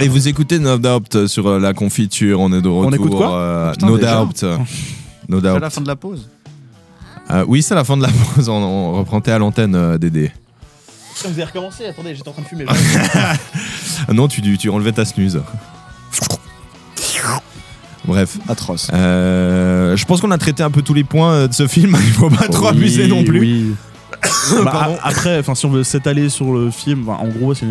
Et vous écoutez No Doubt sur euh, la confiture, on est de retour. écoute quoi euh, Putain, No déjà Doubt. No C'est à la fin de la pause. Euh, oui, c'est la fin de la pause, on, on reprend à l'antenne, euh, Dédé. Vous avez recommencé Attendez, j'étais en train de fumer. Non, tu, tu enlevais ta snooze. Bref. Atroce. Euh, je pense qu'on a traité un peu tous les points de ce film. Il faut pas trop Oui, abuser non plus. oui. Bah, après, enfin, si on veut s'étaler sur le film, bah, en gros, c'est-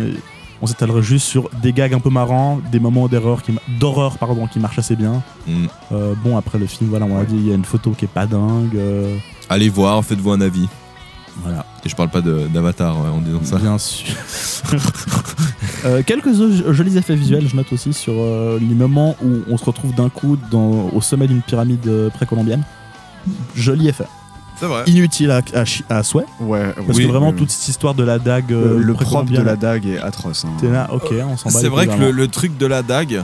on s'étalerait juste sur des gags un peu marrants, des moments qui, d'horreur pardon, qui marchent assez bien. Mm. Euh, bon, après le film, voilà, on l'a dit, il y a une photo qui est pas dingue. euh, Allez voir, faites-vous un avis. Voilà. Et je parle pas de- d'Avatar euh, en disant ça. Bien sûr. Euh, quelques jo- jolis effets visuels, je note aussi sur euh, les moments où on se retrouve d'un coup dans, au sommet d'une pyramide euh, précolombienne. Joli effet. Vrai. Inutile à, à souhait. Ouais, Parce oui, que vraiment, oui, oui. toute cette histoire de la dague. Le, euh, le propre de la dague est atroce. hein. T'es là, ok, on s'en bat. C'est vrai que le, le truc de la dague,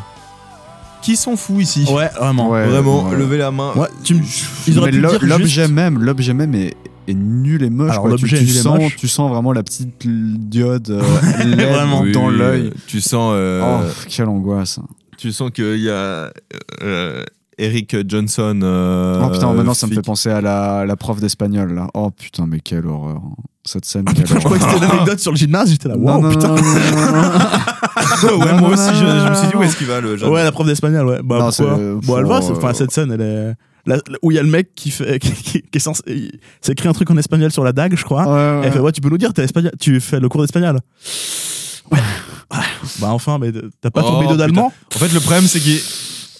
qui s'en fout ici? Ouais, vraiment. Ouais, Vraiment, ouais. levez la main. Ouais, tu me- ils auraient l'objet juste- même, l'objet même est, est nul et moche. Alors, quoi. Tu- sens, moche. tu sens vraiment la petite diode euh, Vraiment. Oui, dans l'œil. euh, Tu sens, euh, Oh, quelle angoisse. tu sens qu'il y a euh, Eric Johnson. euh, oh putain, maintenant ça me fait penser à la, la prof d'espagnol là. Oh putain, mais quelle horreur. Cette scène, quelle Je crois que c'était une anecdote sur le gymnase, j'étais là, Non, waouh, non, putain. non, non, non, non. ouais, moi aussi, je, me suis dit où est-ce qu'il va le jeune? Ouais, la prof d'espagnol, ouais. Bah, Non, pourquoi? c'est- Bon, elle va, enfin, euh, cette scène, elle est. la- où il y a le mec qui fait. qui, qui- qui est censé. il- C'est écrit un truc en espagnol sur la dague, je crois. Ouais, ouais. Elle fait, ouais, tu peux nous dire, t'es espagnol, tu fais le cours d'espagnol. Ouais. Ouais. Bah, enfin, mais t'as pas ton Oh, B2 d'allemand? En fait, le problème, c'est qu'il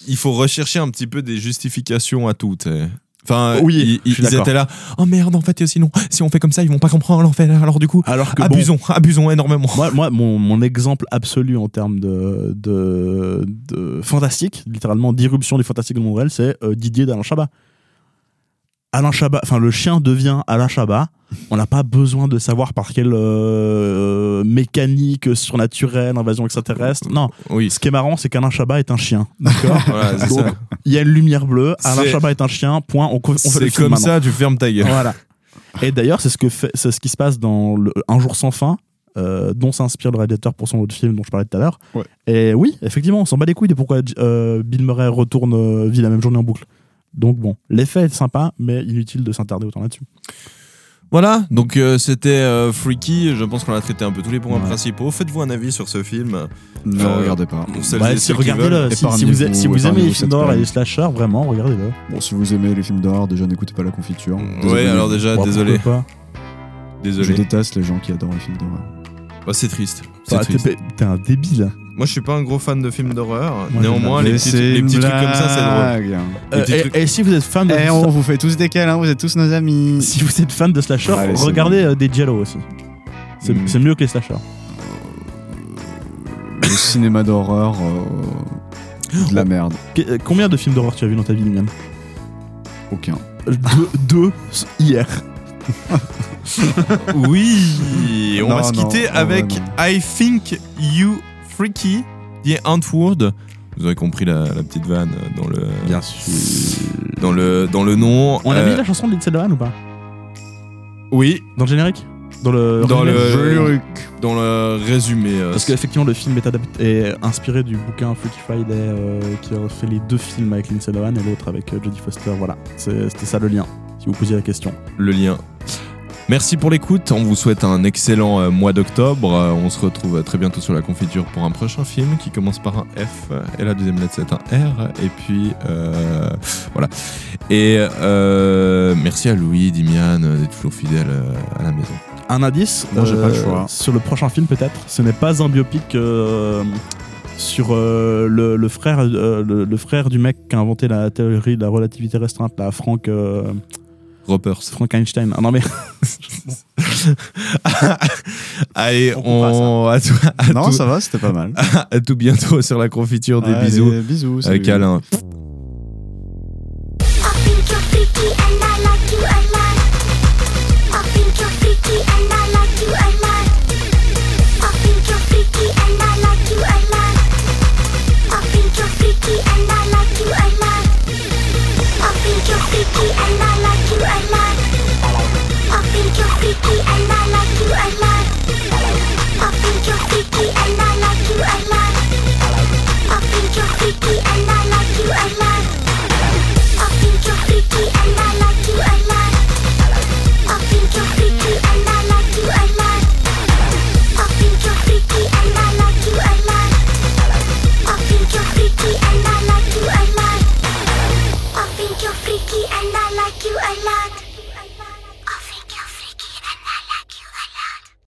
il faut rechercher un petit peu des justifications à tout. t'sais. Enfin, Oui, ils, ils étaient là. Oh merde, en fait, sinon, si on fait comme ça, ils vont pas comprendre. En fait, alors du coup, Alors que bon, abusons, abusons énormément. Moi, moi mon, mon exemple absolu en termes de, de, de fantastique, littéralement d'irruption du fantastique de mon réel, c'est euh, Didier d'Alain Chabat. Alain Chabat, enfin le chien devient Alain Chabat. On n'a pas besoin de savoir par quelle euh, mécanique surnaturelle, invasion extraterrestre. Non, Oui, ce qui est marrant, c'est qu'Alain Chabat est un chien. D'accord voilà, Donc, il y a une lumière bleue. Alain Chabat est un chien. Point. On, fait le C'est film comme maintenant. ça, tu fermes ta gueule. Voilà. Et d'ailleurs, c'est ce, que fait- c'est ce qui se passe dans le Un jour sans fin, euh, dont s'inspire le réalisateur pour son autre film dont je parlais tout à l'heure. Ouais. Et oui, effectivement, on s'en bat les couilles de pourquoi euh, Bill Murray retourne euh, vit la même journée en boucle. Donc bon, l'effet est sympa, mais inutile de s'attarder autant là-dessus. Voilà, donc euh, c'était euh, Freaky. Je pense qu'on a traité un peu tous les points Ouais. principaux. Faites-vous un avis sur ce film. Ne Euh, regardez pas. Bah, si, regardez-le. Si, si vous, épargnez-vous- si vous aimez les films d'horreur et les slashers, vraiment, regardez-le. Bon, si vous aimez les films d'horreur, déjà n'écoutez pas la confiture. Ouais, Désolé. alors déjà, désolé. pas. Je Désolé. déteste les gens qui adorent les films d'horreur. Bah, c'est triste. C'est Bah, triste. T'es t'es un débile. Moi, je suis pas un gros fan de films d'horreur. Moi, Néanmoins, les petits, les trucs comme ça, c'est drôle. Euh, et, trucs- et si vous êtes fan de Eh, on vous fait tous des câlins, vous êtes tous nos amis. si vous êtes fan de slasher, Allez, c'est regardez bon. euh, des Jello aussi. C'est Mm. c'est mieux que les slashers. Le cinéma d'horreur, euh, de la merde. Que- euh, Combien de films d'horreur tu as vu dans ta vie, Liliane? Aucun. deux, deux hier. Oui, on Non, va se quitter non, avec ouais, I Think You Freaky, The Antwoord. Vous aurez compris la, la petite vanne dans le, Bien sûr. dans le, dans le nom. On a Euh, mis la chanson de Lindsay Lohan ou pas? Oui, Dans le générique? Dans le dans résumé le, dans le résumé. euh, Parce qu'effectivement, le film est, adapté- est inspiré du bouquin Freaky Friday euh, qui a fait les deux films avec Lindsay Lohan et l'autre avec euh, Jodie Foster. Voilà, c'était ça le lien, si vous posiez la question. le lien. Merci pour l'écoute. On vous souhaite un excellent euh, mois d'octobre. Euh, on se retrouve très bientôt sur la confiture pour un prochain film qui commence par un F euh, et la deuxième lettre c'est un R. Et puis euh, voilà. Et euh, merci à Louis, Dimian euh, d'être toujours fidèle euh, à la maison. Un indice Moi, j'ai pas le euh, choix. Sur le prochain film, peut-être, ce n'est pas un biopic euh, sur euh, le, le frère, euh, le, le frère du mec qui a inventé la théorie de la relativité restreinte, là, Frank. euh, Roppers, Frankenstein. Ah non mais. Allez, on. on... Non, ça va, c'était pas mal. à tout bientôt sur la confiture des Allez, bisous. Bisous. Salut. Avec Alain.